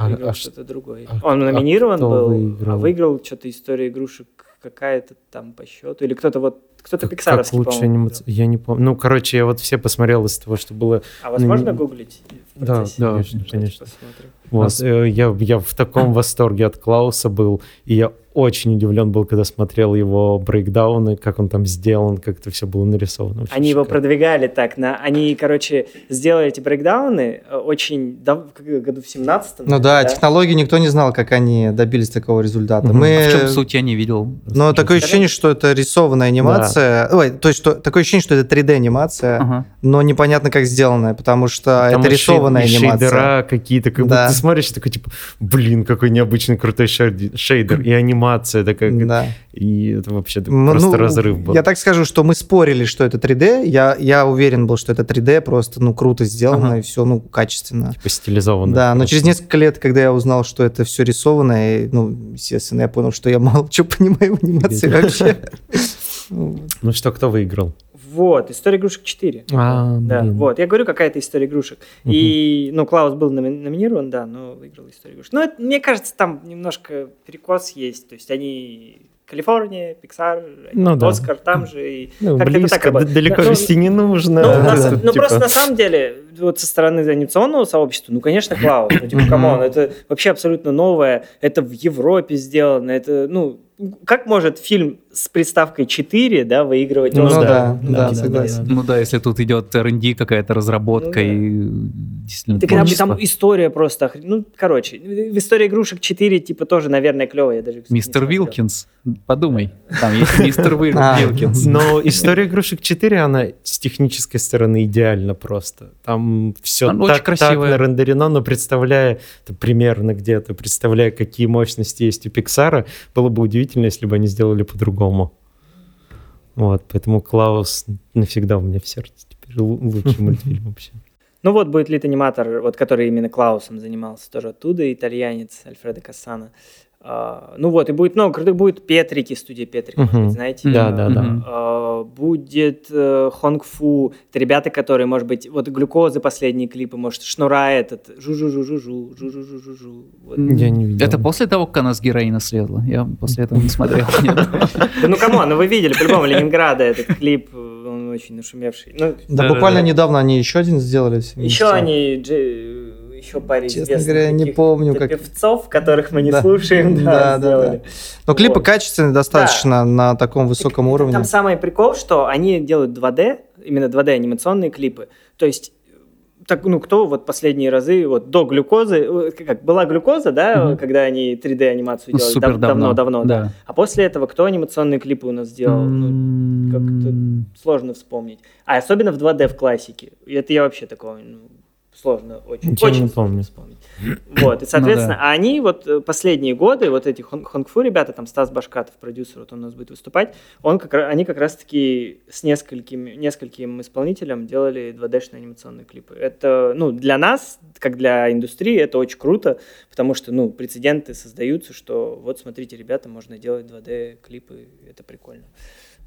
А- Выиграл а что-то другое. а- он а номинирован кто был, выиграл? а выиграл что-то история игрушек какая-то там по счету. Или кто-то вот, кто-то Как, как пиксаровский, лучше по-моему, анимация? Я не помню. Ну, короче, я вот все посмотрел из того, что было. А возможно Ну, гуглить? в Да, процессе? да, конечно, конечно. посмотрим. Вот, э, я, я в таком восторге от Клауса был, и я очень удивлен был, когда смотрел его брейкдауны, как он там сделан, как это все было нарисовано. Очень Они его шикарно. продвигали так. На... Они, короче, сделали эти брейкдауны э, очень дав... году в 17 Ну да, технологии никто не знал, как они добились такого результата. Мгм. Мы... А в чем суть, я не видел. Но такое ощущение, что это рисованная анимация. Ой, то есть что, такое ощущение, что это 3D-анимация, Ага. но непонятно, как сделанная, потому что Там это рисованная шей- анимация. шейдера какие-то, как Да. будто ты смотришь, такой, типа, блин, какой необычный крутой шейд- шейдер, и анимация такая, Да. и это вообще Ну, просто ну, разрыв был. Я так скажу, что мы спорили, что это 3D. Я, я уверен был, что это 3D, просто ну круто сделано Ага. и все ну качественно. Типа стилизованно. Да, но через несколько лет, когда я узнал, что это все рисованное, ну, естественно, я понял, что я мало что понимаю в анимации вообще. [laughs] Ну что, кто выиграл? Вот, история игрушек 4. А, Да, блин. вот, я говорю, какая-то история игрушек. И, ну, Клаус был номи- номинирован, да, но выиграл историю игрушек. Ну, это, мне кажется, там немножко перекос есть. То есть они Калифорния, Пиксар, Ну да. Оскар там же. И Ну, это близко, так работает. д- далеко Ну, везти не нужно. Ну, Да, на да. ну, Типа, просто на самом деле, вот со стороны анимационного сообщества, ну, конечно, Клаус. Ну, типа, come on, это вообще абсолютно новое. Это в Европе сделано. Это, ну, как может фильм с приставкой 4, да, выигрывать Ну Оскар? да, да, да, согласен. Ну да, если тут идет R&D, какая-то разработка Ну да. и действительно Так там, творчество. там история просто... охр- Ну, короче, в истории игрушек 4, типа, тоже, наверное, клевая. Я даже, Мистер. Вилкинс, подумай, там есть мистер А. Вилкинс. Но история игрушек 4, она с технической стороны идеальна просто. Там все так, так нарендерено, но представляя примерно где-то, представляя, какие мощности есть у Пиксара, было бы удивительно, если бы они сделали по-другому. Вот, поэтому Клаус навсегда у меня в сердце теперь лу- лучший [laughs] мультфильм вообще. Ну вот будет лид-аниматор, вот который именно Клаусом занимался, тоже оттуда, итальянец Альфредо Кассана. А, ну вот, и будет много крутых, будет Петрики, студия Петрик, может Мгм. быть, знаете? Да, да, да. А, будет э, Хонг Фу, это ребята, которые, может быть, вот глюкозы последние клипы, может, Шнура этот, жу-жу-жу-жу-жу, жу-жу-жу-жу-жу. Вот. Я не видел. Это после того, как она с героина слезла? Я после этого не смотрел. [laughs] Ну come on, ну вы видели, по-любому, Ленинграда этот клип, он очень нашумевший. Ну, Да, буквально недавно они еще один сделали. еще они, еще паре Честно известных говоря, не каких-то помню, как- певцов, которых мы не Да. слушаем, [laughs] да, Да, да, сделали. Но клипы Вот. качественные достаточно на таком высоком Так, уровне. Там самый прикол, что они делают 2D, именно 2D анимационные клипы. То есть так, ну, кто вот последние разы, вот до глюкозы, э, как была глюкоза, да, Мгм. когда они 3D анимацию делали супер дав- давно. давно, да. Да. А после этого кто анимационные клипы у нас сделал? Ну, как-то сложно вспомнить. А особенно в 2D в классике. Это я вообще такого ну, сложно очень, Ничего не очень сложно помню. вспомнить. Вот, и соответственно, Ну да. а они вот э, последние годы, вот эти хон- Хонгфу ребята, там Стас Башкатов, продюсер, вот он у нас будет выступать, он как, они как раз-таки с несколькими, нескольким исполнителям делали 2D-шные анимационные клипы. Это, ну, для нас, как для индустрии, это очень круто, потому что, ну, прецеденты создаются, что вот, смотрите, ребята, можно делать 2D-клипы, это прикольно.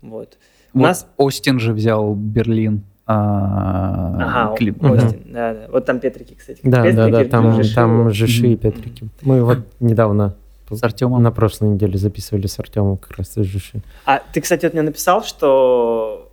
Вот. У Вот нас Остин же взял Берлин. А, Ага, клип. Да, да. Вот там Петрики, кстати. Да, да, да, Петрики, там, Жиши, там. Жиши и. Петрики. Мы вот недавно С Артемом. на прошлой неделе записывали с Артемом как раз из Жиши. А ты, кстати, вот мне написал, что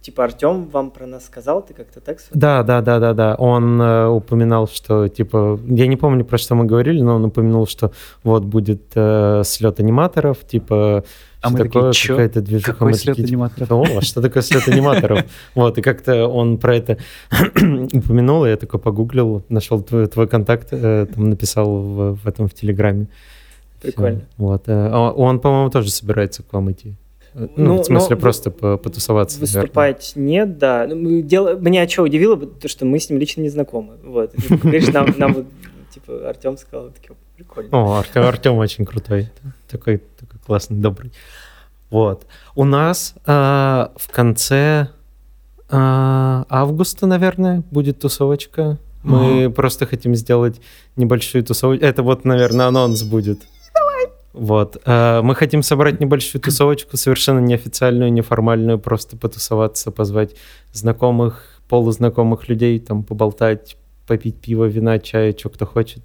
типа Артем вам про нас сказал, ты как-то так? Да, да, да, да, да. Он э, упоминал, что типа, я не помню про что мы говорили, но он упомянул, что вот будет э, слет аниматоров, типа А мы такие, такое, «Чё? какая-то движуха. Какой Мы слет такие, аниматоров? О, а что такое слет аниматоров? Вот, и как-то он про это [clears throat] упомянул, и я такой погуглил, нашел твой, твой контакт, э, там написал в, в этом в Телеграме. Прикольно. Вот. э, а Он, по-моему, тоже собирается к вам идти. Э, Ну, Ну, в смысле, но просто по- потусоваться. наверное. Выступать нет, да. Ну, мы дел- Меня что удивило, то, что мы с ним лично не знакомы. Вот. Говоришь, нам, нам вот, типа, Артем сказал, такие, прикольно. О, Артем, Артем очень крутой. Такой, такой классный, добрый. Вот. У нас а, в конце а, августа, наверное, будет тусовочка. Мы просто хотим сделать небольшую тусовочку. Это вот, наверное, анонс будет. Вот. А, Мы хотим собрать небольшую тусовочку, совершенно неофициальную, неформальную, просто потусоваться, позвать знакомых, полузнакомых людей, там, поболтать, попить пиво, вина, чая, что кто хочет.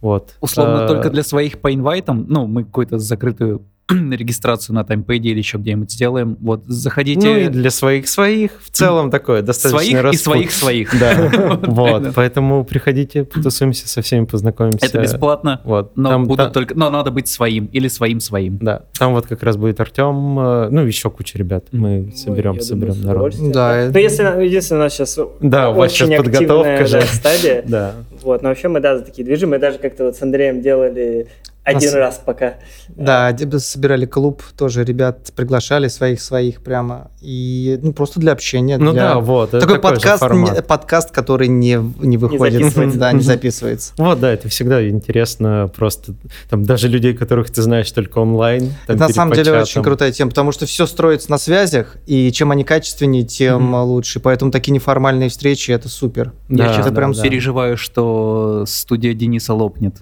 Вот. Условно, А, только для своих по инвайтам, ну, мы какую-то закрытую [clears throat] регистрацию на таймпэде или еще где-нибудь сделаем. Вот, заходите. Ну и для своих своих в целом такое достаточно своих и распут- своих своих. Да, [laughs] [laughs] вот, поэтому приходите, потусуемся, со всеми познакомимся. Это бесплатно, Вот, но там, будут только, но надо быть своим или своим своим. да, там вот как раз будет Артем, э, ну еще куча ребят, мы Ну, соберем, я соберем народ. Да, Ну, если, если у нас сейчас Да, у вас очень сейчас подготовка же. стадия, [laughs] Да, вот, но вообще мы, да, за такие движи, мы даже как-то вот с Андреем делали один Нас- раз пока. Да, собирали клуб, тоже ребят приглашали своих-своих прямо. И ну, просто для общения. ну для- да, вот. Такой такой подкаст, формат. не- подкаст, который не, не выходит, записывается. да, не записывается. Вот, да, это всегда интересно, просто там даже людей, которых ты знаешь только онлайн. там, Это на самом деле очень крутая тема, потому что все строится на связях, и чем они качественнее, тем Мгм. лучше. Поэтому такие неформальные встречи это супер. Да, Я сейчас да, прям да. переживаю, что студия Дениса лопнет.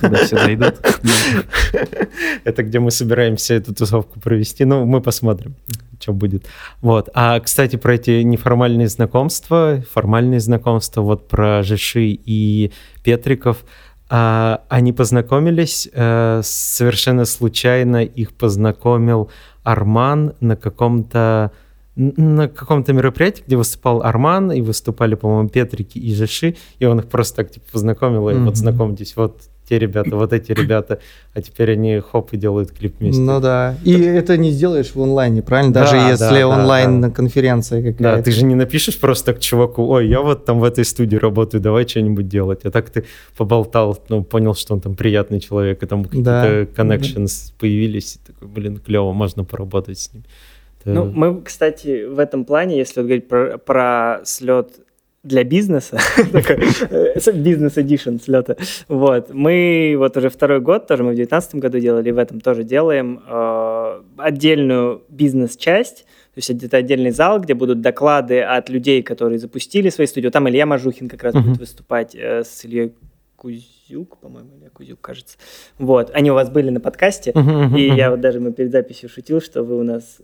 Туда все зайдут. [laughs] Это где мы собираемся эту тусовку провести. Ну, мы посмотрим, что будет. Вот. А, кстати, про эти неформальные знакомства, формальные знакомства, вот про Жиши и Петриков, а, они познакомились, э, совершенно случайно их познакомил Арман на каком-то на каком-то мероприятии, где выступал Арман, и выступали, по-моему, Петрики и Жиши, и он их просто так типа познакомил, и Мгм. вот знакомьтесь, вот те ребята, вот эти ребята, а теперь они хоп и делают клип вместе. Ну да. И это не сделаешь в онлайне, правильно? Даже Да, если да, да, онлайн-конференция Да, какая-то. ты же не напишешь просто к чуваку, ой, я вот там в этой студии работаю, давай что-нибудь делать. А так ты поболтал, ну, понял, что он там приятный человек, и там какие-то Да. connections появились, и такой, блин, клево, можно поработать с ним. Ну, мы, кстати, в этом плане, если вот говорить про, про слет для бизнеса, [laughs] такой, э, бизнес-эдишн слета, вот, мы вот уже второй год, тоже мы в 2019 году делали, и в этом тоже делаем э, отдельную бизнес-часть, то есть это отдельный зал, где будут доклады от людей, которые запустили свои студии. Там Илья Мажухин как раз будет выступать э, с Ильей Кузюк, по-моему, Илья Кузюк, кажется. Вот, они у вас были на подкасте, и я вот даже мы перед записью шутил, что вы у нас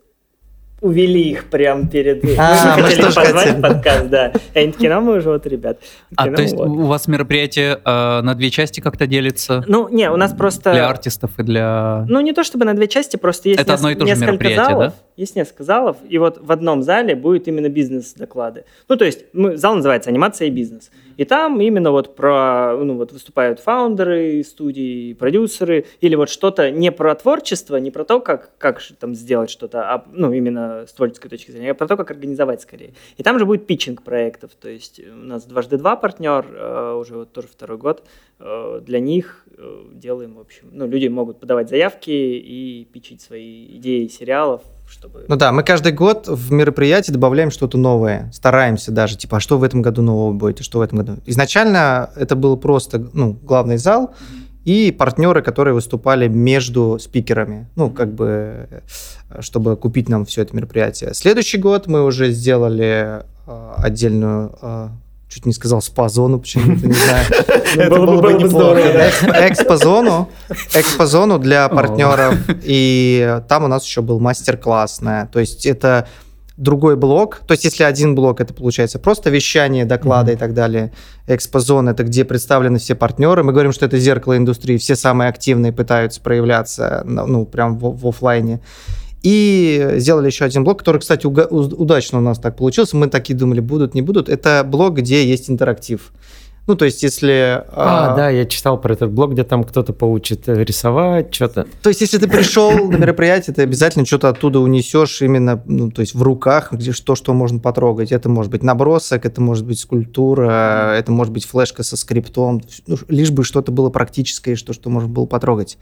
увели их прямо перед... А, мы хотели тоже позвать хотели. в подкаст, да. И они такие, ну мы уже вот, ребят. А то «Ну есть вот». у вас мероприятие э, на две части как-то делится? Ну, не, у нас просто... Для артистов и для... Ну, не то чтобы на две части, просто есть Это одно и то же несколько мероприятие, залов. да? Есть несколько залов, и вот в одном зале будет именно бизнес-доклады. Ну, то есть мы, зал называется «Анимация и бизнес». И там именно вот про, ну, вот выступают фаундеры студии, продюсеры, или вот что-то не про творчество, не про то, как, как ж там сделать что-то, а, ну, именно с творческой точки зрения, а про то, как организовать скорее. И там же будет питчинг проектов, то есть у нас дважды два партнер, э, уже вот тоже второй год, э, для них э, делаем, в общем, ну, люди могут подавать заявки и питчить свои идеи сериалов, чтобы... Ну да, мы каждый год в мероприятии добавляем что-то новое. Стараемся даже, типа, а что в этом году нового будет, а что в этом году. Изначально это был просто, ну, главный зал и партнеры, которые выступали между спикерами, ну, как бы, чтобы купить нам все это мероприятие. Следующий год мы уже сделали э, отдельную э, чуть не сказал спа-зону, почему-то, не знаю. [laughs] Это было бы неплохо, Экспо-зону, экспо-зону для партнеров, и там у нас еще был мастер-класс. То есть это другой блок. То есть если один блок, это получается просто вещание, доклады и так далее. Экспозон — это где представлены все партнеры. Мы говорим, что это зеркало индустрии. Все самые активные пытаются проявляться, ну, ну, прям в, в оффлайне. И сделали еще один блок, который, кстати, удачно у нас так получился. Мы такие думали, будут, не будут. Это блок, где есть интерактив. Ну, то есть, если... А, да, я читал про этот блог, где там кто-то поучит э, рисовать, что-то. То есть, если ты пришел на мероприятие, ты обязательно что-то оттуда унесешь именно, ну, то есть в руках, где то, что можно потрогать. Это может быть набросок, это может быть скульптура, это может быть флешка со скриптом, ну, лишь бы что-то было практическое, что, что можно было потрогать.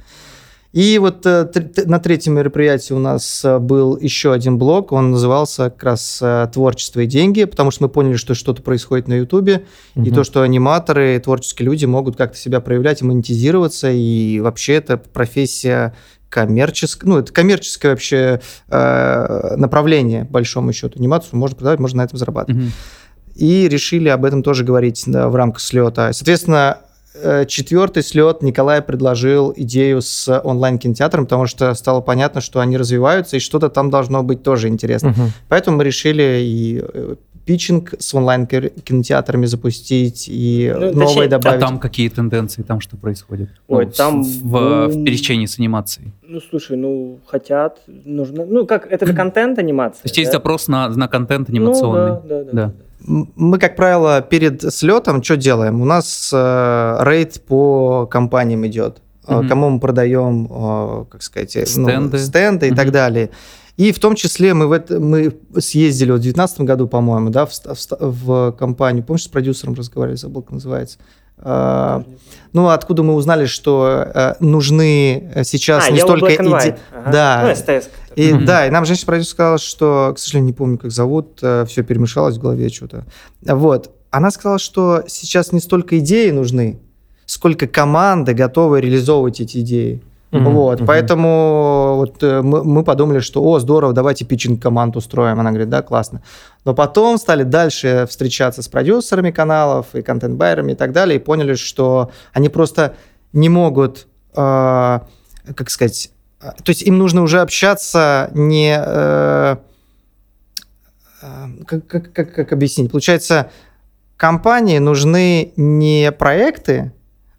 И вот э, на третьем мероприятии у нас э, был еще один блок, он назывался как раз э, «Творчество и деньги», потому что мы поняли, что что-то происходит на Ютубе, и Мгм. то, что аниматоры, творческие люди могут как-то себя проявлять и монетизироваться, и вообще это профессия коммерческая, ну, это коммерческое вообще э, направление, большому счету. Анимацию можно продавать, можно на этом зарабатывать. Мгм. И решили об этом тоже говорить да, в рамках слета. Соответственно, четвертый слет Николай предложил идею с онлайн-кинотеатром, потому что стало понятно, что они развиваются, и что-то там должно быть тоже интересно. Мгм. Поэтому мы решили и э, питчинг с онлайн-кинотеатрами запустить, и Ну, новые точнее, А добавить. там какие тенденции, там что происходит? Ой, Ну, в- там в, в бум. пересечении с анимацией. Ну, слушай, ну, хотят, нужно... Ну, как, это же контент анимация. То есть есть да? запрос на, на контент Ну, анимационный. да, да, да. Да. да. Мы, как правило, перед слетом что делаем? У нас э, рейд по компаниям идет. Мгм. Кому мы продаем, э, как сказать, э, ну, Стенды. стенды и так далее. И в том числе мы, в это, мы съездили в 2019 году, по-моему, да, в, в в компанию. Помнишь, с продюсером разговаривали, забыл, как называется. Э, ну, откуда мы узнали, что э, нужны э, сейчас А, не столько... Black and иде- White. Ага. Да. Ну, СТС. И Мгм. да, и нам женщина-продюсер сказала, что, к сожалению, не помню, как зовут, все перемешалось в голове что-то. Вот. Она сказала, что сейчас не столько идеи нужны, сколько команды готовы реализовывать эти идеи. Мгм, Вот, мгм. поэтому вот э, мы, мы подумали, что, о, здорово, давайте питчинг команд устроим. Она говорит, да, классно. Но потом стали дальше встречаться с продюсерами каналов и контент-байерами и так далее, и поняли, что они просто не могут, э, как сказать, э, то есть им нужно уже общаться не... э, э, как, как, как, как объяснить? Получается, компании нужны не проекты,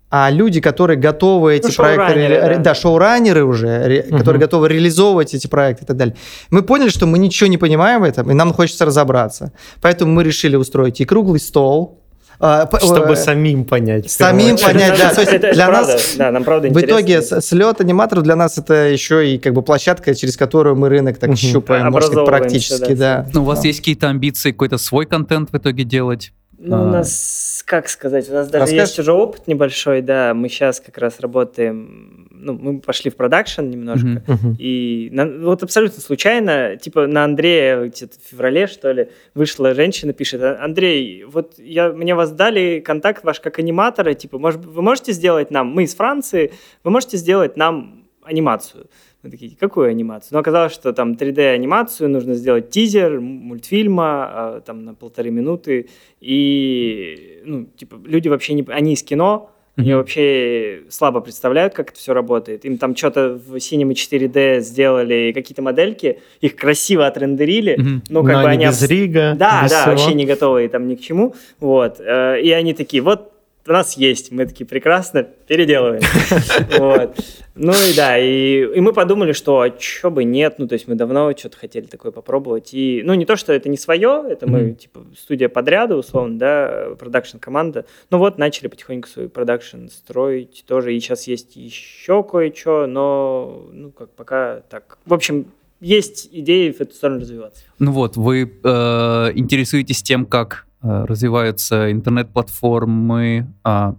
а люди, которые готовы эти Ну, проекты... ре- да. да, шоураннеры уже, ре- Мгм. которые готовы реализовывать эти проекты и так далее. Мы поняли, что мы ничего не понимаем в этом, и нам хочется разобраться. Поэтому мы решили устроить и круглый стол, а, п- Чтобы э, самим понять. в самим понять, да. То есть Это- это для правда, нас Да, нам правда в интересно. итоге с- слет аниматоров для нас это еще и как бы площадка, через которую мы рынок так Мгм. щупаем, Образовываемся, практически, да. да. Ну, у вас Да. есть какие-то амбиции какой-то свой контент в итоге делать? Ну, у А. нас, как сказать, у нас даже Расскажешь? есть уже опыт небольшой, да, мы сейчас как раз работаем, ну, мы пошли в продакшн немножко, Мгм. Мгм. и на- вот абсолютно случайно, типа на Андрея где-то в феврале, что ли, вышла женщина, пишет, «А, Андрей, вот я, мне вас дали контакт ваш как аниматора, типа, может, вы можете сделать нам, мы из Франции, вы можете сделать нам анимацию? Мы такие, какую анимацию? Ну, оказалось, что там 3D-анимацию нужно сделать тизер мультфильма а, там на полторы минуты, и, ну, типа, люди вообще не... Они из кино, Они вообще слабо представляют, как это все работает. Им там что-то в Cinema 4D сделали, какие-то модельки, их красиво отрендерили, Мгм. ну, как Но бы они без рига, Да, без да, всего. вообще не готовые там ни к чему. Вот. Э, И они такие, вот у нас есть. Мы такие, прекрасно, переделываем. [laughs] Вот. Ну и да, и, и мы подумали, что а чё бы нет, ну то есть мы давно что-то хотели такое попробовать. И, ну не то, что это не свое, это мы, Мгм. типа, студия подряда, условно, да, продакшн-команда. Ну вот, начали потихоньку свой продакшн строить тоже, и сейчас есть еще кое-что, но, ну как, пока так. В общем, есть идеи в эту сторону развиваться. Ну вот, вы э, интересуетесь тем, как развиваются интернет-платформы, а,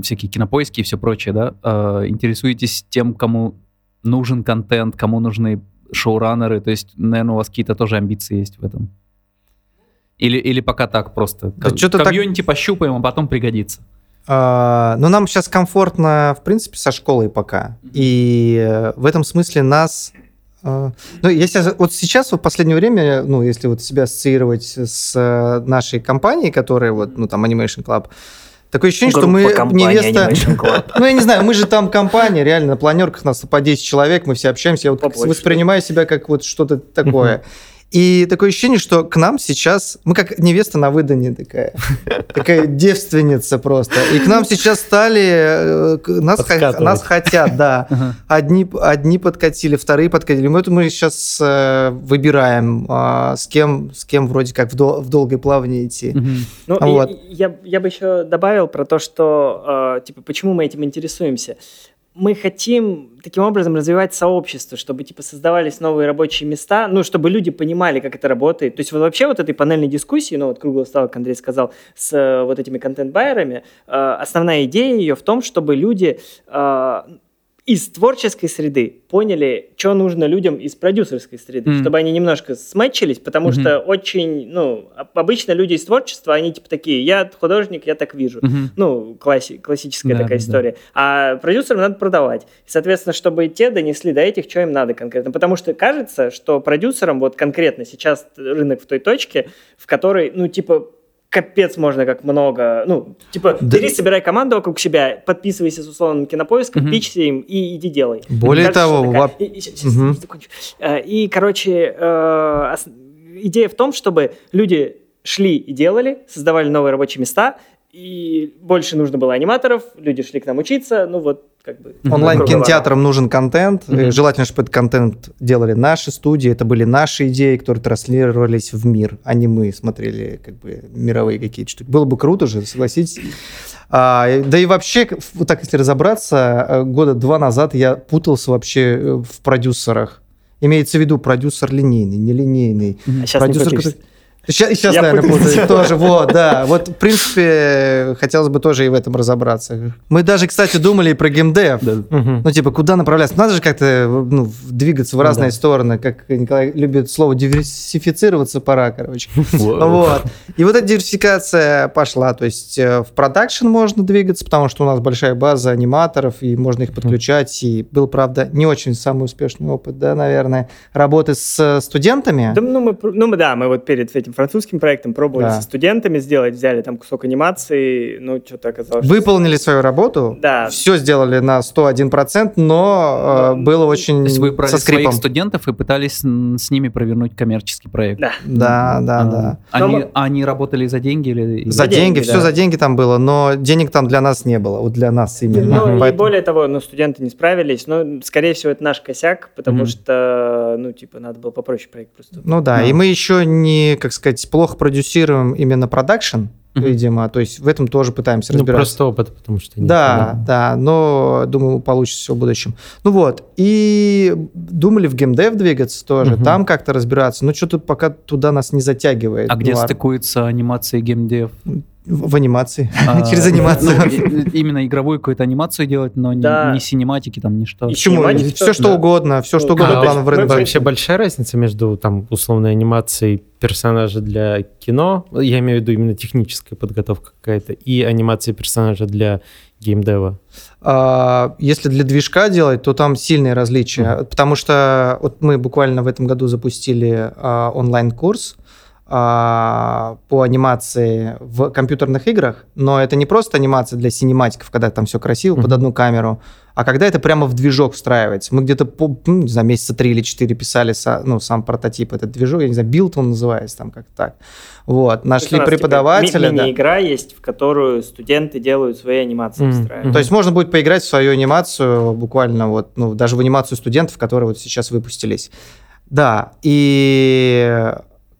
всякие кинопоиски и все прочее, да? Э, интересуетесь тем, кому нужен контент, кому нужны шоураннеры, то есть, наверное, у вас какие-то тоже амбиции есть в этом? Или, или пока так просто? Да чё-то так- Комьюнити пощупаем, а потом пригодится. А, Ну, нам сейчас комфортно, в принципе, со школой пока. И э, в этом смысле нас... э, Ну, если вот сейчас, в последнее время, ну, если вот себя ассоциировать с э, нашей компанией, которая вот, ну, там, Animation Club, такое ощущение, что мы Группа невеста... [laughs] Ну, я не знаю, мы же там компания, реально, на планерках нас по 10 человек, мы все общаемся, я вот воспринимаю себя как вот что-то такое. И такое ощущение, что к нам сейчас, мы как невеста на выдане такая, [laughs] такая девственница просто. И к нам сейчас стали, э, нас, нас хотят, да. [laughs] Одни, одни подкатили, вторые подкатили. Мы, мы сейчас э, выбираем, а, с кем, с кем вроде как в, дол- в долгое плавание идти. Ну, вот. и я, я бы еще добавил про то, что, э, типа, почему мы этим интересуемся. Мы хотим таким образом развивать сообщество, чтобы, типа, создавались новые рабочие места, ну, чтобы люди понимали, как это работает. То есть вот вообще вот этой панельной дискуссии, ну, вот круглый стол, как Андрей сказал, с э, вот этими контент-байерами, э, основная идея ее в том, чтобы люди э, из творческой среды поняли, что нужно людям из продюсерской среды, Мгм. чтобы они немножко смечились, потому Мгм. что очень, ну, об- обычно люди из творчества, они типа такие, я художник, я так вижу. Мгм. Ну, класси- классическая Да, такая да, да. история. А продюсерам надо продавать. И, соответственно, чтобы те донесли до этих, что им надо конкретно. Потому что кажется, что продюсерам вот конкретно сейчас рынок в той точке, в которой, ну, типа, капец можно как много. Ну, типа, Да. бери, собирай команду вокруг себя, подписывайся с условным кинопоиском, Мгм. пичься им и иди делай. Более Кажется, того, такая- воп- и- щас Мгм. закончу. Э, И, короче, э, ос- идея в том, чтобы люди шли и делали, создавали новые рабочие места, и больше нужно было аниматоров, люди шли к нам учиться, ну вот как бы... Онлайн-кинотеатрам нужен контент. Э, Желательно, чтобы этот контент делали наши студии. Это были наши идеи, которые транслировались в мир, а не мы смотрели как бы мировые какие-то штуки. Было бы круто же, согласитесь. А, да и вообще, вот так если разобраться, э, года два назад я путался вообще э, в продюсерах. Имеется в виду продюсер линейный, нелинейный. А сейчас продюсер, не который- Сейчас, сейчас Я наверное, путаюсь. путаюсь тоже. Вот, [laughs] да. Вот, в принципе, хотелось бы тоже и в этом разобраться. Мы даже, кстати, думали и про геймдев. Да. Ну, типа, куда направляться? Надо же как-то ну, двигаться в Ну разные да. стороны. Как Николай любит слово диверсифицироваться пора, короче. [laughs] Вот. И вот эта диверсификация пошла. То есть э, в продакшн можно двигаться, потому что у нас большая база аниматоров, и можно их подключать. И был, правда, не очень самый успешный опыт, да, наверное, работы с э, студентами. Да, ну, мы, ну, мы- да, мы вот перед этим французским проектом пробовали Да. со студентами сделать, взяли там кусок анимации, ну, что-то оказалось... что- Выполнили свою работу, Да. все сделали на 101%, но э, было очень То есть вы брали со скрипом. своих студентов и пытались с ними провернуть коммерческий проект? Да. Да, да, А, да. Они, Но они работали за деньги или... За За деньги, деньги, все да. за деньги там было, но денег там для нас не было, вот для нас именно. Ну, и Поэтому- более того, ну, студенты не справились, но, скорее всего, это наш косяк, потому Мгм. что, ну, типа, надо было попроще проект просто. Ну да, Да. и мы еще не, как сказать, плохо продюсируем именно продакшн, Мгм. видимо, то есть в этом тоже пытаемся Ну, разбираться. просто опыт, потому что... нет, Да, да, но думаю, получится все в будущем. Ну вот, и думали в геймдев двигаться тоже, Мгм. там как-то разбираться, но что-то пока туда нас не затягивает. А где Ну, стыкуется анимация и геймдев? В, анимации, А, [laughs] через анимацию. ну, именно игровую какую-то анимацию делать, но не- синематики там, ни что. Почему? Все что угодно, все что Ну, угодно А, план в. Вообще большая разница между там условной анимацией персонажа для кино, я имею в виду именно техническая подготовка какая-то, и анимацией персонажа для геймдева. А, Если для движка делать, то там сильные различия, потому что вот мы буквально в этом году запустили а, онлайн-курс а, по анимации в компьютерных играх, но это не просто анимация для синематиков, когда там все красиво mm-hmm. под одну камеру, а когда это прямо в движок встраивается. Мы где-то, по, ну, не знаю, месяца три или четыре писали са, ну, сам прототип, этот движок, я не знаю, build он называется, там как так. Вот, нашли преподавателя. Ми- мини-игра да. есть, в которую студенты делают свои анимации. Mm-hmm. То есть можно будет поиграть в свою анимацию буквально вот, ну, даже в анимацию студентов, которые вот сейчас выпустились. Да, и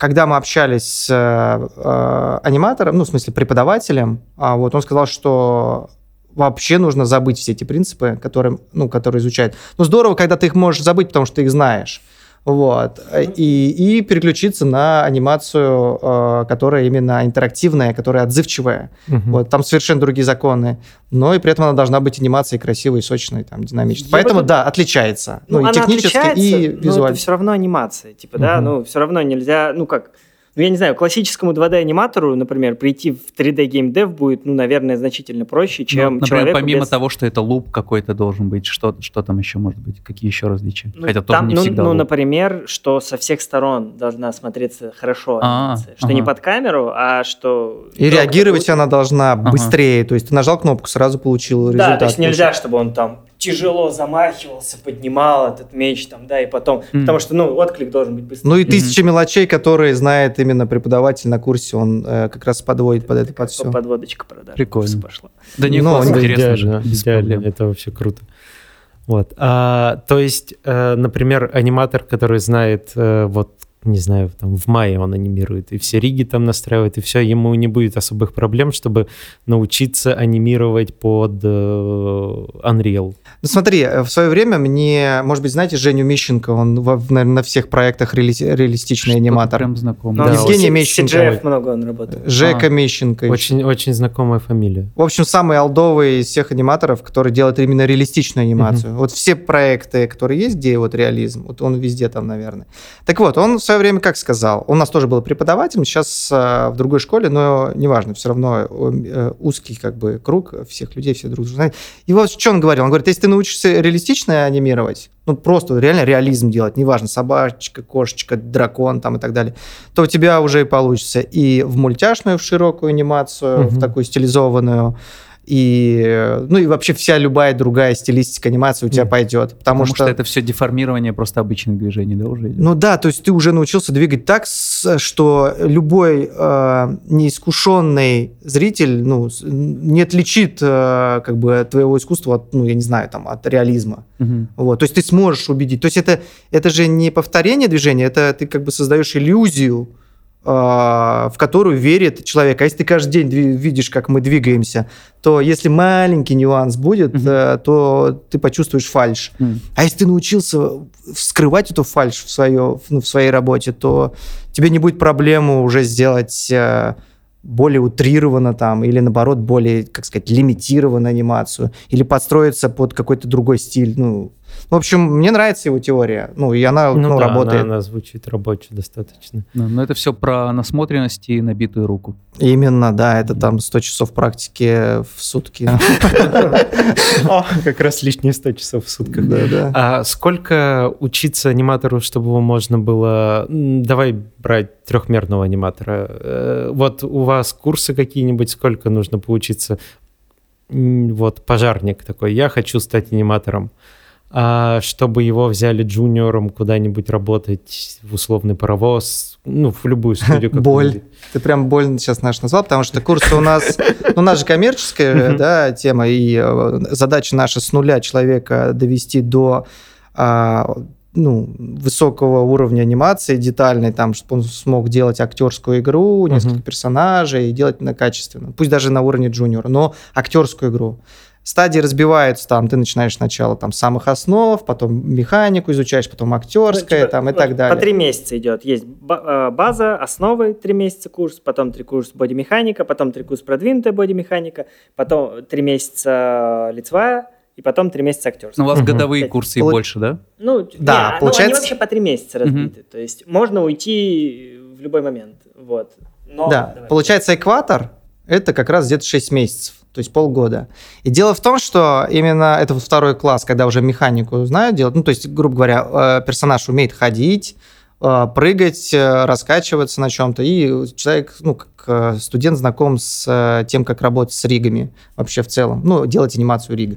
когда мы общались с э, аниматором, ну, в смысле, преподавателем, а вот он сказал, что вообще нужно забыть все эти принципы, которые, ну, которые изучают. Но здорово, когда ты их можешь забыть, потому что ты их знаешь. Вот. И, и переключиться на анимацию, э, которая именно интерактивная, которая отзывчивая. Угу. Вот. Там совершенно другие законы. Но и при этом она должна быть анимацией красивой, сочной, там, динамичной. Я Поэтому, бы... да, отличается. Ну, ну и технически, и визуально. Но это все равно анимация. Типа, угу. да, ну, все равно нельзя, ну, как ну, я не знаю, классическому 2D-аниматору, например, прийти в 3D геймдев будет, ну, наверное, значительно проще, ну, чем ну, например, человеку помимо без... того, что это луп какой-то должен быть, что, что там еще может быть? Какие еще различия? Ну, Хотя там, тоже не ну, всегда Ну, луп. например, что со всех сторон должна смотреться хорошо а, анимация. Что ага. не под камеру, а что... И реагировать она должна ага. быстрее. То есть ты нажал кнопку, сразу получил результат. Да, то есть нельзя, чтобы он там тяжело замахивался, поднимал этот меч там, да, и потом, mm. потому что, ну, отклик должен быть быстрый. Ну и тысячи mm-hmm. мелочей, которые знает именно преподаватель на курсе, он э, как раз подводит под это, под все. Подводочка продаж. Прикольно. пошла. Да не, ну, интересно же. Идеально, это вообще круто. Вот. А, то есть, э, например, аниматор, который знает э, вот не знаю, там в мае он анимирует, и все риги там настраивает, и все, ему не будет особых проблем, чтобы научиться анимировать под э, Unreal. Ну смотри, э, в свое время мне, может быть, знаете, Женю Мищенко, он, наверное, на всех проектах реали реалистичный Что аниматор. прям знаком. Да, Евгений Мищенко. CGF много он работает. Жека а, Мищенко. Очень, очень знакомая фамилия. В общем, самый алдовый из всех аниматоров, который делает именно реалистичную анимацию. Uh-huh. Вот все проекты, которые есть, где вот реализм, вот он везде там, наверное. Так вот, он в свое время как сказал, у нас тоже был преподаватель, сейчас э, в другой школе, но неважно, все равно э, узкий как бы круг всех людей, все друг друга И вот что он говорил? Он говорит, если ты научишься реалистично анимировать, ну просто реально реализм делать, неважно, собачка, кошечка, дракон там и так далее, то у тебя уже и получится и в мультяшную, в широкую анимацию, угу. в такую стилизованную, и, ну и вообще вся любая другая стилистика анимации у тебя mm. пойдет. Потому, потому что... что это все деформирование просто обычных движений, да, уже идет? Ну да, то есть ты уже научился двигать так, что любой э, неискушенный зритель ну, не отличит э, как бы твоего искусства от, ну я не знаю, там, от реализма. Mm-hmm. Вот, то есть ты сможешь убедить. То есть это, это же не повторение движения, это ты как бы создаешь иллюзию, в которую верит человек. А если ты каждый день видишь, как мы двигаемся, то если маленький нюанс будет, mm-hmm. то ты почувствуешь фальш. Mm. А если ты научился вскрывать эту фальш в, свое, ну, в своей работе, то тебе не будет проблемы уже сделать э, более утрированно там, или наоборот, более, как сказать, лимитированную анимацию, или подстроиться под какой-то другой стиль, ну, в общем, мне нравится его теория. Ну, и она ну, ну, да, работает. Она, она звучит рабоче достаточно. Но, но это все про насмотренность и набитую руку. Именно, да, это там 100 часов практики в сутки. [laughs] Как раз лишние 100 часов в сутках. Да, да. А сколько учиться аниматору, чтобы его можно было... Давай брать трехмерного аниматора. Э, вот у вас курсы какие-нибудь, сколько нужно поучиться? Вот пожарник такой, я хочу стать аниматором а чтобы его взяли джуниором куда-нибудь работать в условный паровоз, ну, в любую студию. Боль. Ты прям больно сейчас наш назвал, потому что курсы у нас, ну, у нас же коммерческая да, тема, и э, задача наша с нуля человека довести до а, ну, высокого уровня анимации детальной, там, чтобы он смог делать актерскую игру, несколько uh-huh. персонажей и делать на качественно. Пусть даже на уровне джуниора, но актерскую игру стадии разбиваются, там, ты начинаешь сначала там с самых основ, потом механику изучаешь, потом актерская, ну, типа, там, и вот так далее. По три месяца идет. Есть э, база, основы, три месяца курс, потом три курса бодимеханика, потом три курса продвинутая бодимеханика, потом три месяца лицевая, и потом три месяца актерская. Ну, у вас угу. годовые курсы Пол... и больше, да? Ну, да, не, получается... ну, они вообще по три месяца разбиты. Угу. То есть можно уйти в любой момент. Вот. Но, да, давай. получается экватор – это как раз где-то 6 месяцев то есть полгода. И дело в том, что именно это вот второй класс, когда уже механику знают делать, ну, то есть, грубо говоря, э, персонаж умеет ходить, э, прыгать, э, раскачиваться на чем-то. И человек, ну, как студент знаком с тем, как работать с ригами вообще в целом. Ну, делать анимацию рига.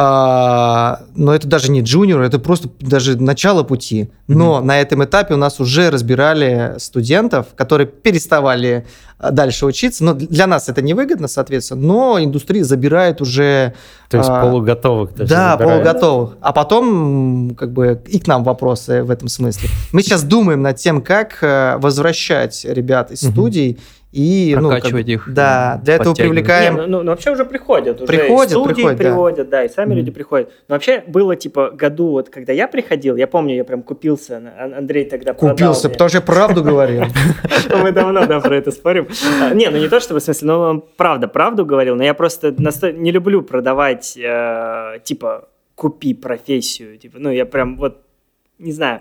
А, но это даже не джуниор, это просто даже начало пути. Но mm-hmm. на этом этапе у нас уже разбирали студентов, которые переставали а, дальше учиться. Но для нас это невыгодно, соответственно, но индустрия забирает уже... То есть а, полуготовых даже Да, забирает. полуготовых. А потом как бы и к нам вопросы в этом смысле. Мы сейчас думаем над тем, как э, возвращать ребят из mm-hmm. студий и прокачивать ну, как, их. Да, для этого привлекаем. Не, ну, ну, вообще уже приходят, уже приходят, студии приходят, приводят, да. да, и сами mm. люди приходят. Но вообще было типа году, вот когда я приходил, я помню, я прям купился, Андрей тогда Купился, потому что я правду говорил. [laughs] Мы давно, да, про это спорим. А, не, ну не то, чтобы в смысле, но он правда правду говорил, но я просто не люблю продавать, э, типа, купи профессию, типа, ну я прям вот не знаю,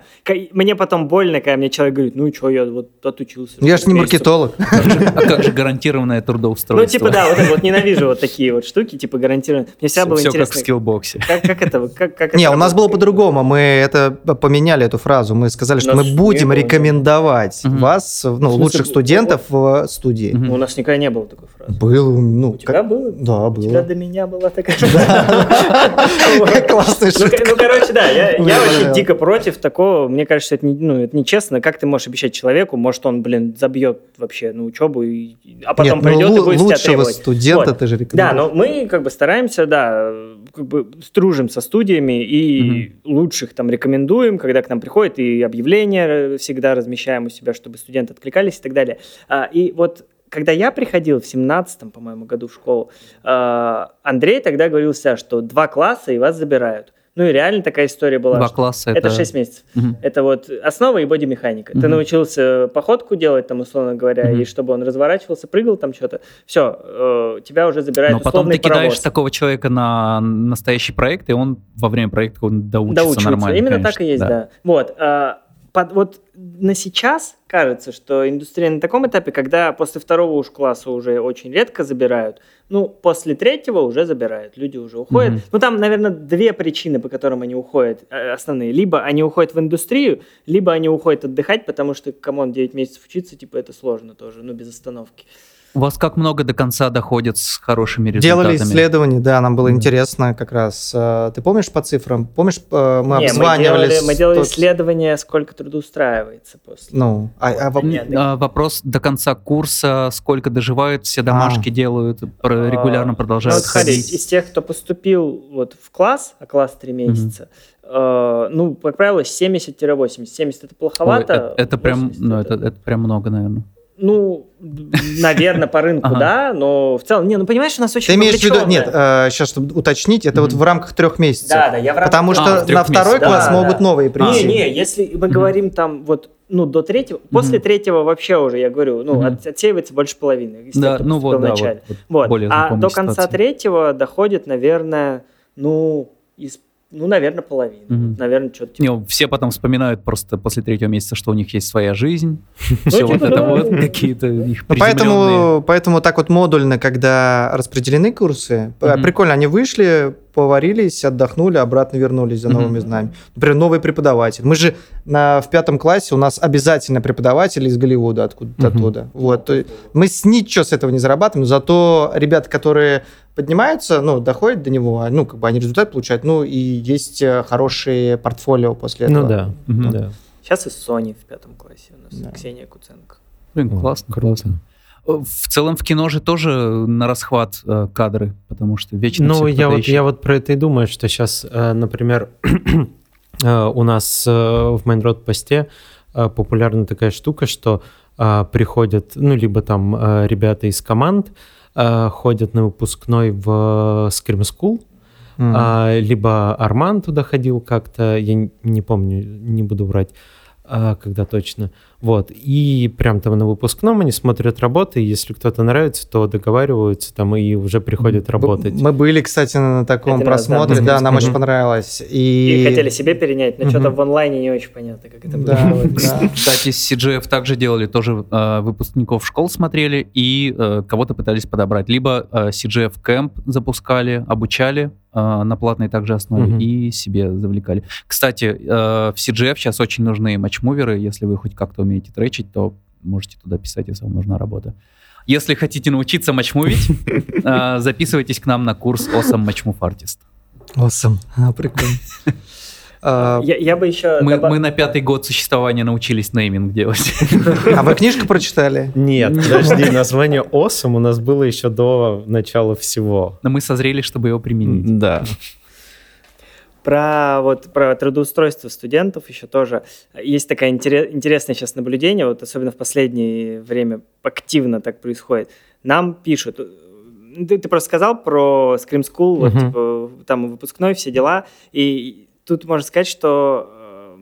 мне потом больно, когда мне человек говорит, ну что, я вот отучился. Я же не маркетолог. А как же гарантированное трудоустройство? Ну, типа, да, вот, вот ненавижу вот такие вот штуки, типа гарантированное. Мне всегда было интересно. Все как в скиллбоксе. Как, как это? Как, как не, у нас было по-другому. Мы это поменяли, эту фразу. Мы сказали, что мы будем рекомендовать вас, ну, лучших студентов в студии. У нас никогда не было такой фразы. Был, ну. У тебя было? Да, было. У тебя до меня была такая. [laughs] Классная ну, шутка. Ну, короче, да, я вообще дико против против такого, мне кажется, это, не, ну, это нечестно. Как ты можешь обещать человеку, может, он, блин, забьет вообще на учебу, и, а потом Нет, ну, придет ну, и будет тебя требовать. студента вот. ты же. Да, но мы как бы стараемся, да, как бы стружим со студиями и угу. лучших там рекомендуем, когда к нам приходят, и объявления всегда размещаем у себя, чтобы студенты откликались и так далее. А, и вот когда я приходил в семнадцатом, по-моему, году в школу, а, Андрей тогда говорил что два класса и вас забирают. Ну и реально такая история была. Два класса это... Это 6 месяцев. Угу. Это вот основа и бодимеханика. Угу. Ты научился походку делать, там, условно говоря, угу. и чтобы он разворачивался, прыгал там что-то. Все, э, тебя уже забирает Но потом ты паровоз. кидаешь такого человека на настоящий проект, и он во время проекта он доучится, доучивается. нормально. Именно конечно. так и есть, да. да. Вот. Э, под, вот на сейчас кажется, что индустрия на таком этапе, когда после второго уж класса уже очень редко забирают, ну, после третьего уже забирают, люди уже уходят. Mm-hmm. Ну, там, наверное, две причины, по которым они уходят, э, основные. Либо они уходят в индустрию, либо они уходят отдыхать, потому что, come on, 9 месяцев учиться, типа, это сложно тоже, ну, без остановки. У вас как много до конца доходит с хорошими результатами? Делали исследования, да, нам было mm. интересно как раз. Э, ты помнишь по цифрам? Помнишь, э, мы Не, обзванивали... Мы делали, мы делали исследование, сколько трудоустраивается после. Ну, а, а, Нет, а, вопрос до конца курса, сколько доживают, все домашки а. делают, регулярно а, продолжают ну, ходить. Из тех, кто поступил вот в класс, а класс 3 месяца, mm. э, ну, как правило, 70-80. 70 это плоховато. Ой, это, это прям, ну, это, это прям много, наверное. Ну, наверное, по рынку, ага. да, но в целом, не, ну понимаешь, у нас очень Ты имеешь в виду, нет, э, сейчас, чтобы уточнить, это mm-hmm. вот в рамках трех месяцев. Да, да, я в рамках... Потому что на второй месяцев. класс да, могут да. новые прийти. Не, не, если мы mm-hmm. говорим там вот, ну, до третьего, mm-hmm. после третьего вообще уже, я говорю, ну, mm-hmm. отсеивается больше половины, да, ну вот, да, вот, вот. вот. А до конца ситуации. третьего доходит, наверное, ну, из ну, наверное, половина. Угу. Наверное, что-то типа. Не, все потом вспоминают просто после третьего месяца, что у них есть своя жизнь. [laughs] Ну, все вот типа, это вот какие-то их ну, поэтому, поэтому так вот модульно, когда распределены курсы, прикольно, они вышли, поварились, отдохнули, обратно вернулись за новыми знаниями. Например, новый преподаватель. Мы же на, в пятом классе у нас обязательно преподаватель из Голливуда, откуда-то оттуда. Вот. Мы с ничего с этого не зарабатываем, зато ребята, которые поднимаются, ну, доходят до него, ну, как бы они результат получают, ну, и есть э, хорошие портфолио после ну этого. Ну, да, угу. да. Сейчас и Sony в пятом классе у нас, да. Ксения Куценко. Блин, классно, классно. В целом в кино же тоже на расхват э, кадры, потому что вечно Ну, я вот, я вот про это и думаю, что сейчас, э, например, [clears throat] э, у нас э, в Майнрод посте э, популярна такая штука, что э, приходят, ну, либо там э, ребята из команд, э, ходят на выпускной в э, Scream School, mm-hmm. а, либо Арман туда ходил как-то, я не, не помню, не буду врать, а, когда точно. Вот. И прям там на выпускном они смотрят работы, и если кто-то нравится, то договариваются там и уже приходят работать. Мы были, кстати, на таком Это просмотре, раз, да, да, нам очень понравилось. И... и хотели себе перенять, но что-то в онлайне не очень понятно, как это да, будет. Да. [laughs] Кстати, CGF также делали, тоже э, выпускников школ смотрели и э, кого-то пытались подобрать. Либо э, CGF Camp запускали, обучали, э, на платной также основе Мгм. и себе завлекали. Кстати, э, в CGF сейчас очень нужны матчмуверы. Если вы хоть как-то умеете тречить, то можете туда писать, если вам нужна работа. Если хотите научиться матчмувить, [laughs] э, записывайтесь к нам на курс Awesome Matchmove Artist. Awesome. А, прикольно. [laughs] А Я, я бы еще... Мы, добав- мы на пятый год существования научились нейминг делать. а вы книжку прочитали? Нет, [laughs] подожди, название Awesome у нас было еще до начала всего. Но мы созрели, чтобы его применить. Да. Про, вот, про трудоустройство студентов еще тоже есть такое интере- интересное сейчас наблюдение, вот особенно в последнее время активно так происходит. Нам пишут, э, ты, ты просто сказал про Scream School, вот, Мгм. типа, там выпускной, все дела, и тут можно сказать, что э,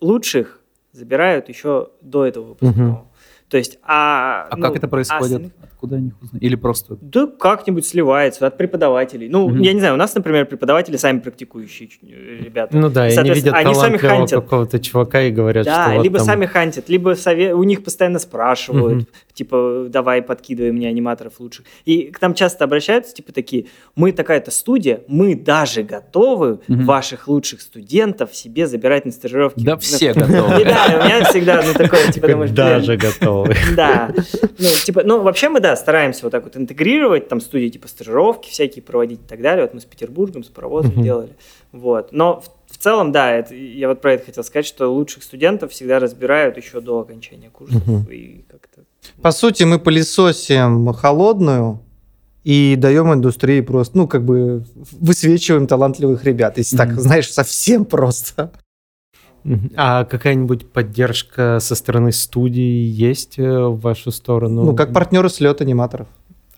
лучших забирают еще до этого выпускного. То есть, а... А ну, как это происходит? остальных- Откуда они узнают? Или просто... Да как-нибудь сливается от преподавателей. Ну, Мгм. я не знаю, у нас, например, преподаватели сами практикующие э, ребята. Ну да, и они видят они сами хантят. какого-то чувака и говорят, Да, что вот либо там- сами хантят, либо сове- у них постоянно спрашивают, Мгм. типа, давай подкидывай мне аниматоров лучших. И к нам часто обращаются, типа, такие, мы такая-то студия, мы даже готовы Мгм. ваших лучших студентов себе забирать на стажировки. Да На- все [laughs] готовы. да, у меня всегда, ну, такое, типа, думаешь, блин, даже готовы. да. Ну, типа, ну, вообще мы, да, стараемся вот так вот интегрировать, там, студии, типа, стажировки всякие проводить и так далее. Вот мы с Петербургом, с паровозом Мгм. делали. Вот. Но в, в целом, да, это, я вот про это хотел сказать, что лучших студентов всегда разбирают еще до окончания курсов. Мгм. И как-то... По сути, мы пылесосим холодную и даем индустрии просто, ну, как бы высвечиваем талантливых ребят. Если так, Мгм. знаешь, совсем просто. А какая-нибудь поддержка со стороны студии есть э, в вашу сторону? Ну, как партнеры слет аниматоров.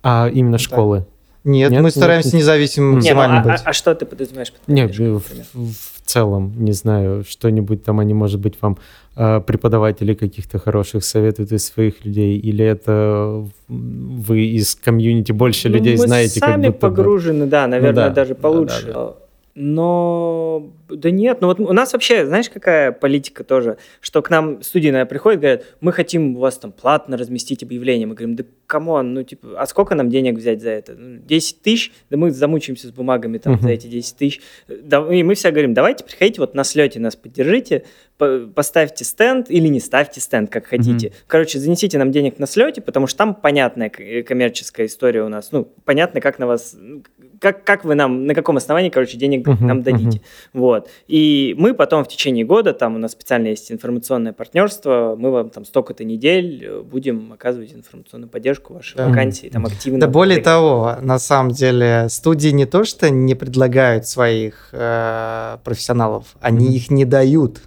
А именно так. школы? Нет, Нет, мы нет, стараемся нет. независимым Не, Не, ну, максимально а, быть. а- а что ты подразумеваешь? под Нет, в, в целом, не знаю, что-нибудь там они, может быть, вам э, преподаватели каких-то хороших советуют из своих людей, или это вы из комьюнити больше Ну, людей мы знаете, как сами будто бы? погружены, да, наверное, да, даже да, получше. да, Но да нет, ну вот у нас вообще, знаешь, какая политика тоже, что к нам студии наверное, приходят, говорят, мы хотим у вас там платно разместить объявление. Мы говорим, да come on, ну типа, а сколько нам денег взять за это? Ну, 10 тысяч? Да мы замучаемся с бумагами там Мгм. за эти 10 тысяч. Да, и мы все говорим, давайте приходите вот на слете нас поддержите, по- поставьте стенд или не ставьте стенд, как хотите. Короче, занесите нам денег на слете, потому что там понятная э, коммерческая история у нас. Ну, понятно, как на вас, ну, как, как вы нам, на каком основании, короче, денег Мгм, нам дадите. Вот. И мы потом в течение года, там у нас специально есть информационное партнерство, мы вам там столько-то недель э, будем оказывать информационную поддержку вашей Да. вакансии, там активно. Да более того, на самом деле, студии не то, что не предлагают своих э, профессионалов, они Мгм. их не дают.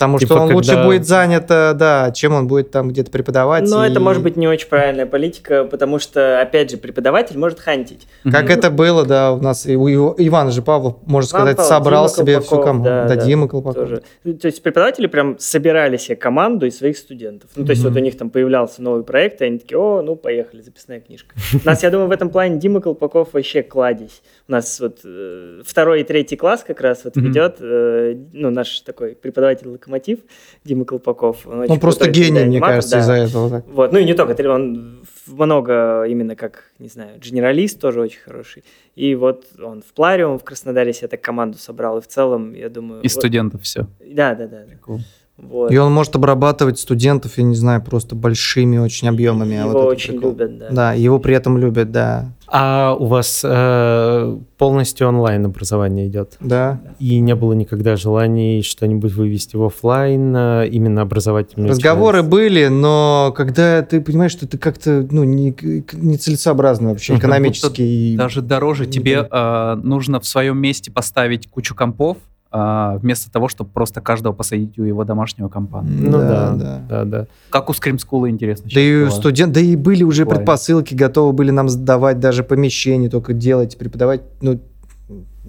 Потому Типа, что он лучше когда- будет занят, э, да, чем он будет там где-то преподавать. Но и- это может быть не очень правильная политика, потому что, опять же, преподаватель может хантить. Как Мгм. это было, да, у нас и у Ив- Ивана же Павлов, можно Иван сказать, Павлов, собрал Дима себе всю Колпаков, команду. да, Да, да, Дима Колпаков. Тоже. То есть преподаватели прям собирали себе команду из своих студентов. Ну, то есть Мгм. вот у них там появлялся новый проект, и они такие, о, ну, поехали, записная книжка. [laughs] У нас, я думаю, в этом плане Дима Колпаков вообще кладезь. У нас вот э, второй и третий класс как раз вот Мгм. ведет, э, ну, наш такой преподаватель Локомотив Дима Колпаков. Он, Он просто гений, мне аниматор, кажется, да. из-за этого. так. Вот, ну и не только, он много именно как, не знаю, генералист тоже очень хороший. И вот он в Плариум в Краснодаре себе так команду собрал, и в целом, я думаю... И вот- студентов все. Да, да, да. да. Вот. И он может обрабатывать студентов, я не знаю, просто большими очень объемами. Его Вот очень прикол. любят, да. Да, его при этом любят, да. А у вас э, полностью онлайн образование идет? Да. И не было никогда желаний что-нибудь вывести в офлайн, э, именно образовательную Разговоры часть? были, но когда ты понимаешь, что это как-то ну, не, нецелесообразно вообще экономически. и- Даже дороже тебе а, нужно в своем месте поставить кучу компов, а, вместо того, чтобы просто каждого посадить у его домашнего компа. Ну да, да. да, да. Как у Scream School, интересно. Да и студент, да и были уже предпосылки, готовы были нам сдавать даже помещение, только делать, преподавать. Ну,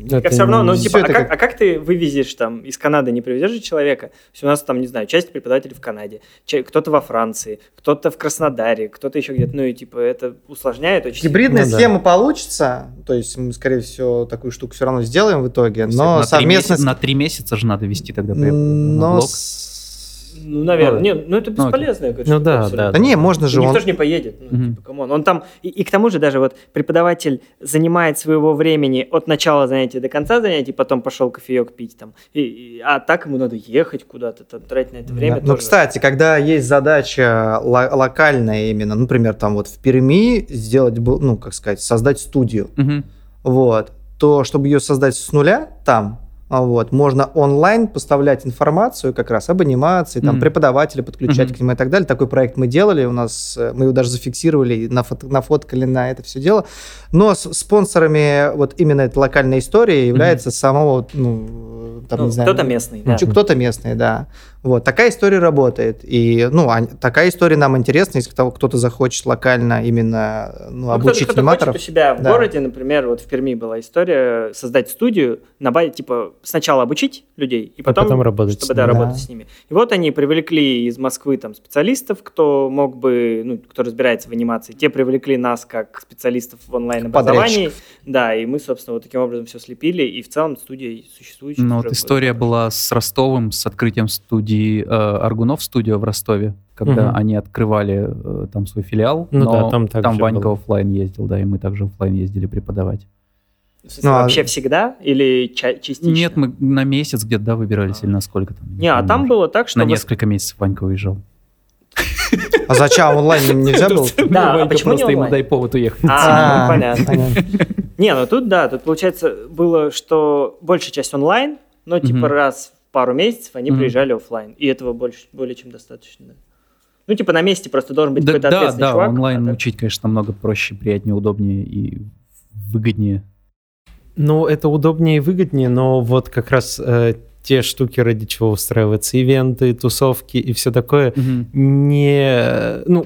Это все равно, ну, типа, а как, как- а как ты вывезешь там из Канады, не привезешь же человека? То есть у нас там, не знаю, часть преподавателей в Канаде, кто-то во Франции, кто-то в Краснодаре, кто-то еще где-то, ну и типа это усложняет очень. Гибридная Ну да. схема получится, то есть мы, скорее всего, такую штуку все равно сделаем в итоге, но на, три совместно... меся- на три месяца же надо вести тогда преп- Но Ну, наверное. Ну, Не, ну это бесполезно. Ну да, да. Да не, можно же Никто он... же не поедет. Ну, Мгм. типа, come on. Он там... И, и к тому же даже вот преподаватель занимает своего времени от начала занятия до конца занятий, потом пошел кофеек пить там. И, и- а так ему надо ехать куда-то, там, тратить на это время. Да. Ну, кстати, когда есть задача ло- локальная именно, например, там вот в Перми сделать, ну, как сказать, создать студию, Мгм. вот, то чтобы ее создать с нуля там, вот, можно онлайн поставлять информацию как раз об анимации, там, Мгм. преподавателя подключать Мгм. к нему и так далее. Такой проект мы делали, у нас, э, мы его даже зафиксировали, и нафото- нафоткали на это все дело. Но с спонсорами вот именно этой локальной истории является самого, вот, ну, там, Ну, не знаю, кто-то местный, да. Чё- Кто-то местный, да. Вот, такая история работает. И, ну, ань- такая история нам интересна, если кто- кто-то захочет локально именно ну, Ну, обучить кто-то, кто аниматоров. хочет у себя в Да. городе, например, вот в Перми была история создать студию на базе, типа, сначала обучить людей, и потом, потом работать чтобы, с да, ними. работать Да. с ними. И вот они привлекли из Москвы там специалистов, кто мог бы, ну, кто разбирается в анимации. Те привлекли нас как специалистов в онлайн-образовании. Да, и мы, собственно, вот таким образом все слепили, и в целом студия существует. Ну, вот история была с Ростовым, с открытием студии э, Аргунов студио в Ростове, когда Мгм. они открывали э, там свой филиал. Ну но да, там так же Ванька было. оффлайн ездил, да, и мы также оффлайн ездили преподавать. В смысле, Ну, а- вообще всегда или ча- частично? Нет, мы на месяц где-то, да, выбирались, А. или на сколько там. Не, а помню там уже. было так, что... На вы- несколько месяцев Ванька уезжал. А зачем онлайн нельзя было? Да, а почему не просто ему дай повод уехать. А, ну, понятно. понятно. Не, ну тут да, тут получается было, что большая часть онлайн, но типа раз в пару месяцев они Мгм. приезжали оффлайн, и этого больше, более чем достаточно. да. Ну типа на месте просто должен быть Да, какой-то да, ответственный да, чувак. онлайн а так- учить, конечно, намного проще, приятнее, удобнее и выгоднее. Ну, это удобнее и выгоднее, но вот как раз э, те штуки, ради чего устраиваются ивенты, тусовки и все такое, не, ну,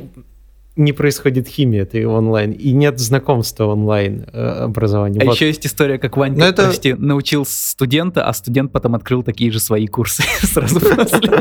не происходит химия этой онлайн, и нет знакомства онлайн э, образования. А Вот. еще есть история, как Ванька, Ну, это- прости, научил студента, а студент потом открыл такие же свои курсы [laughs] сразу после.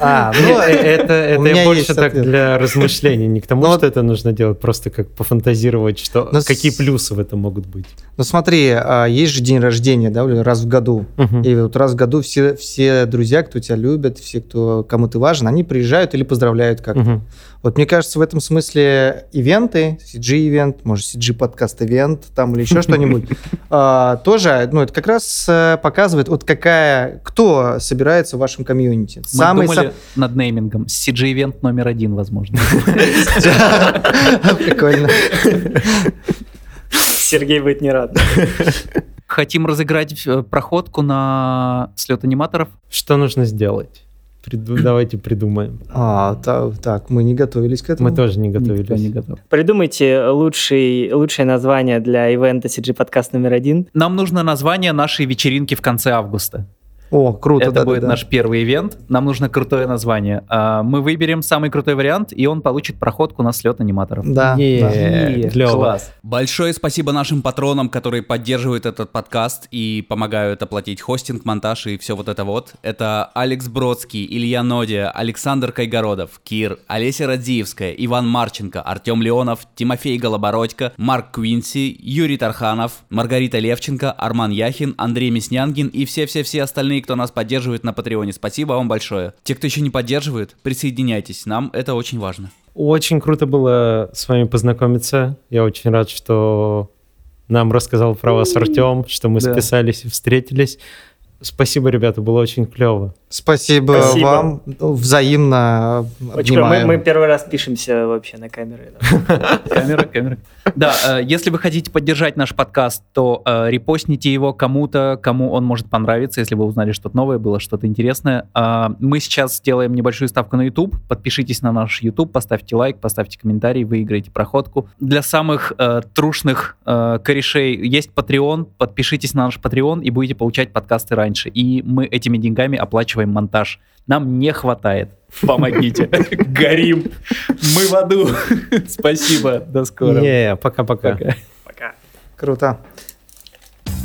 А, Ну, ну, э, это, это я больше так ответ. для размышлений, не к тому, Ну, что это нужно делать, просто как пофантазировать, что Ну, с- какие плюсы в этом могут быть. ну смотри, а, есть же день рождения, да, раз в году. И вот раз в году все, все друзья, кто тебя любит, все, кто кому ты важен, они приезжают или поздравляют как-то. Вот мне кажется, в этом смысле ивенты, CG-ивент, может, CG-подкаст-ивент там или еще что-нибудь, [laughs] а, тоже, ну, это как раз э, показывает, вот какая, кто собирается в вашем комьюнити. Мы Самый думали над неймингом. CG-ивент номер один, возможно. [laughs] Прикольно. Сергей будет не рад. Хотим разыграть э, проходку на слет аниматоров. Что нужно сделать? Приду- Давайте придумаем. А, та- так, мы не готовились к этому. Мы тоже не Никто не готовились. готов. Придумайте лучший, лучшее название для ивента CG подкаст номер один. Нам нужно название нашей вечеринки в конце августа. О, круто, Это да, будет да, да. наш первый ивент. Нам нужно крутое название. А, Мы выберем самый крутой вариант, и он получит проходку на слет аниматоров. Да, да. Е, Е, клёво. Класс. Большое спасибо нашим патронам, которые поддерживают этот подкаст и помогают оплатить хостинг, монтаж и все вот это вот. Это Алекс Бродский, Илья Нодия, Александр Кайгородов, Кир, Олеся Радзиевская, Иван Марченко, Артем Леонов, Тимофей Голобородько, Марк Квинси, Юрий Тарханов, Маргарита Левченко, Арман Яхин, Андрей Мяснянгин и все-все-все остальные, кто нас поддерживает на Патреоне. Спасибо вам большое. Те, кто еще не поддерживает, присоединяйтесь, нам это очень важно. Очень круто было с вами познакомиться. Я очень рад, что нам рассказал про вас Артем, что мы Да. списались и встретились. Спасибо, ребята, было очень клево. Спасибо, Спасибо. вам. Ну, Взаимно Очень мы, мы первый раз пишемся вообще на камеры. да. Камера, камера. Да, э, если вы хотите поддержать наш подкаст, то э, репостните его кому-то, кому он может понравиться, если вы узнали что-то новое, было что-то интересное. А, Мы сейчас делаем небольшую ставку на YouTube. Подпишитесь на наш YouTube, поставьте лайк, поставьте комментарий, выиграете проходку. Для самых э, трушных корешей есть Patreon. Подпишитесь на наш Patreon и будете получать подкасты раньше. И мы этими деньгами оплачиваем монтаж. Нам не хватает. Помогите. [laughs] Горим. Мы в аду. [laughs] Спасибо. До скорого. Не, пока-пока. Пока. Пока. Круто.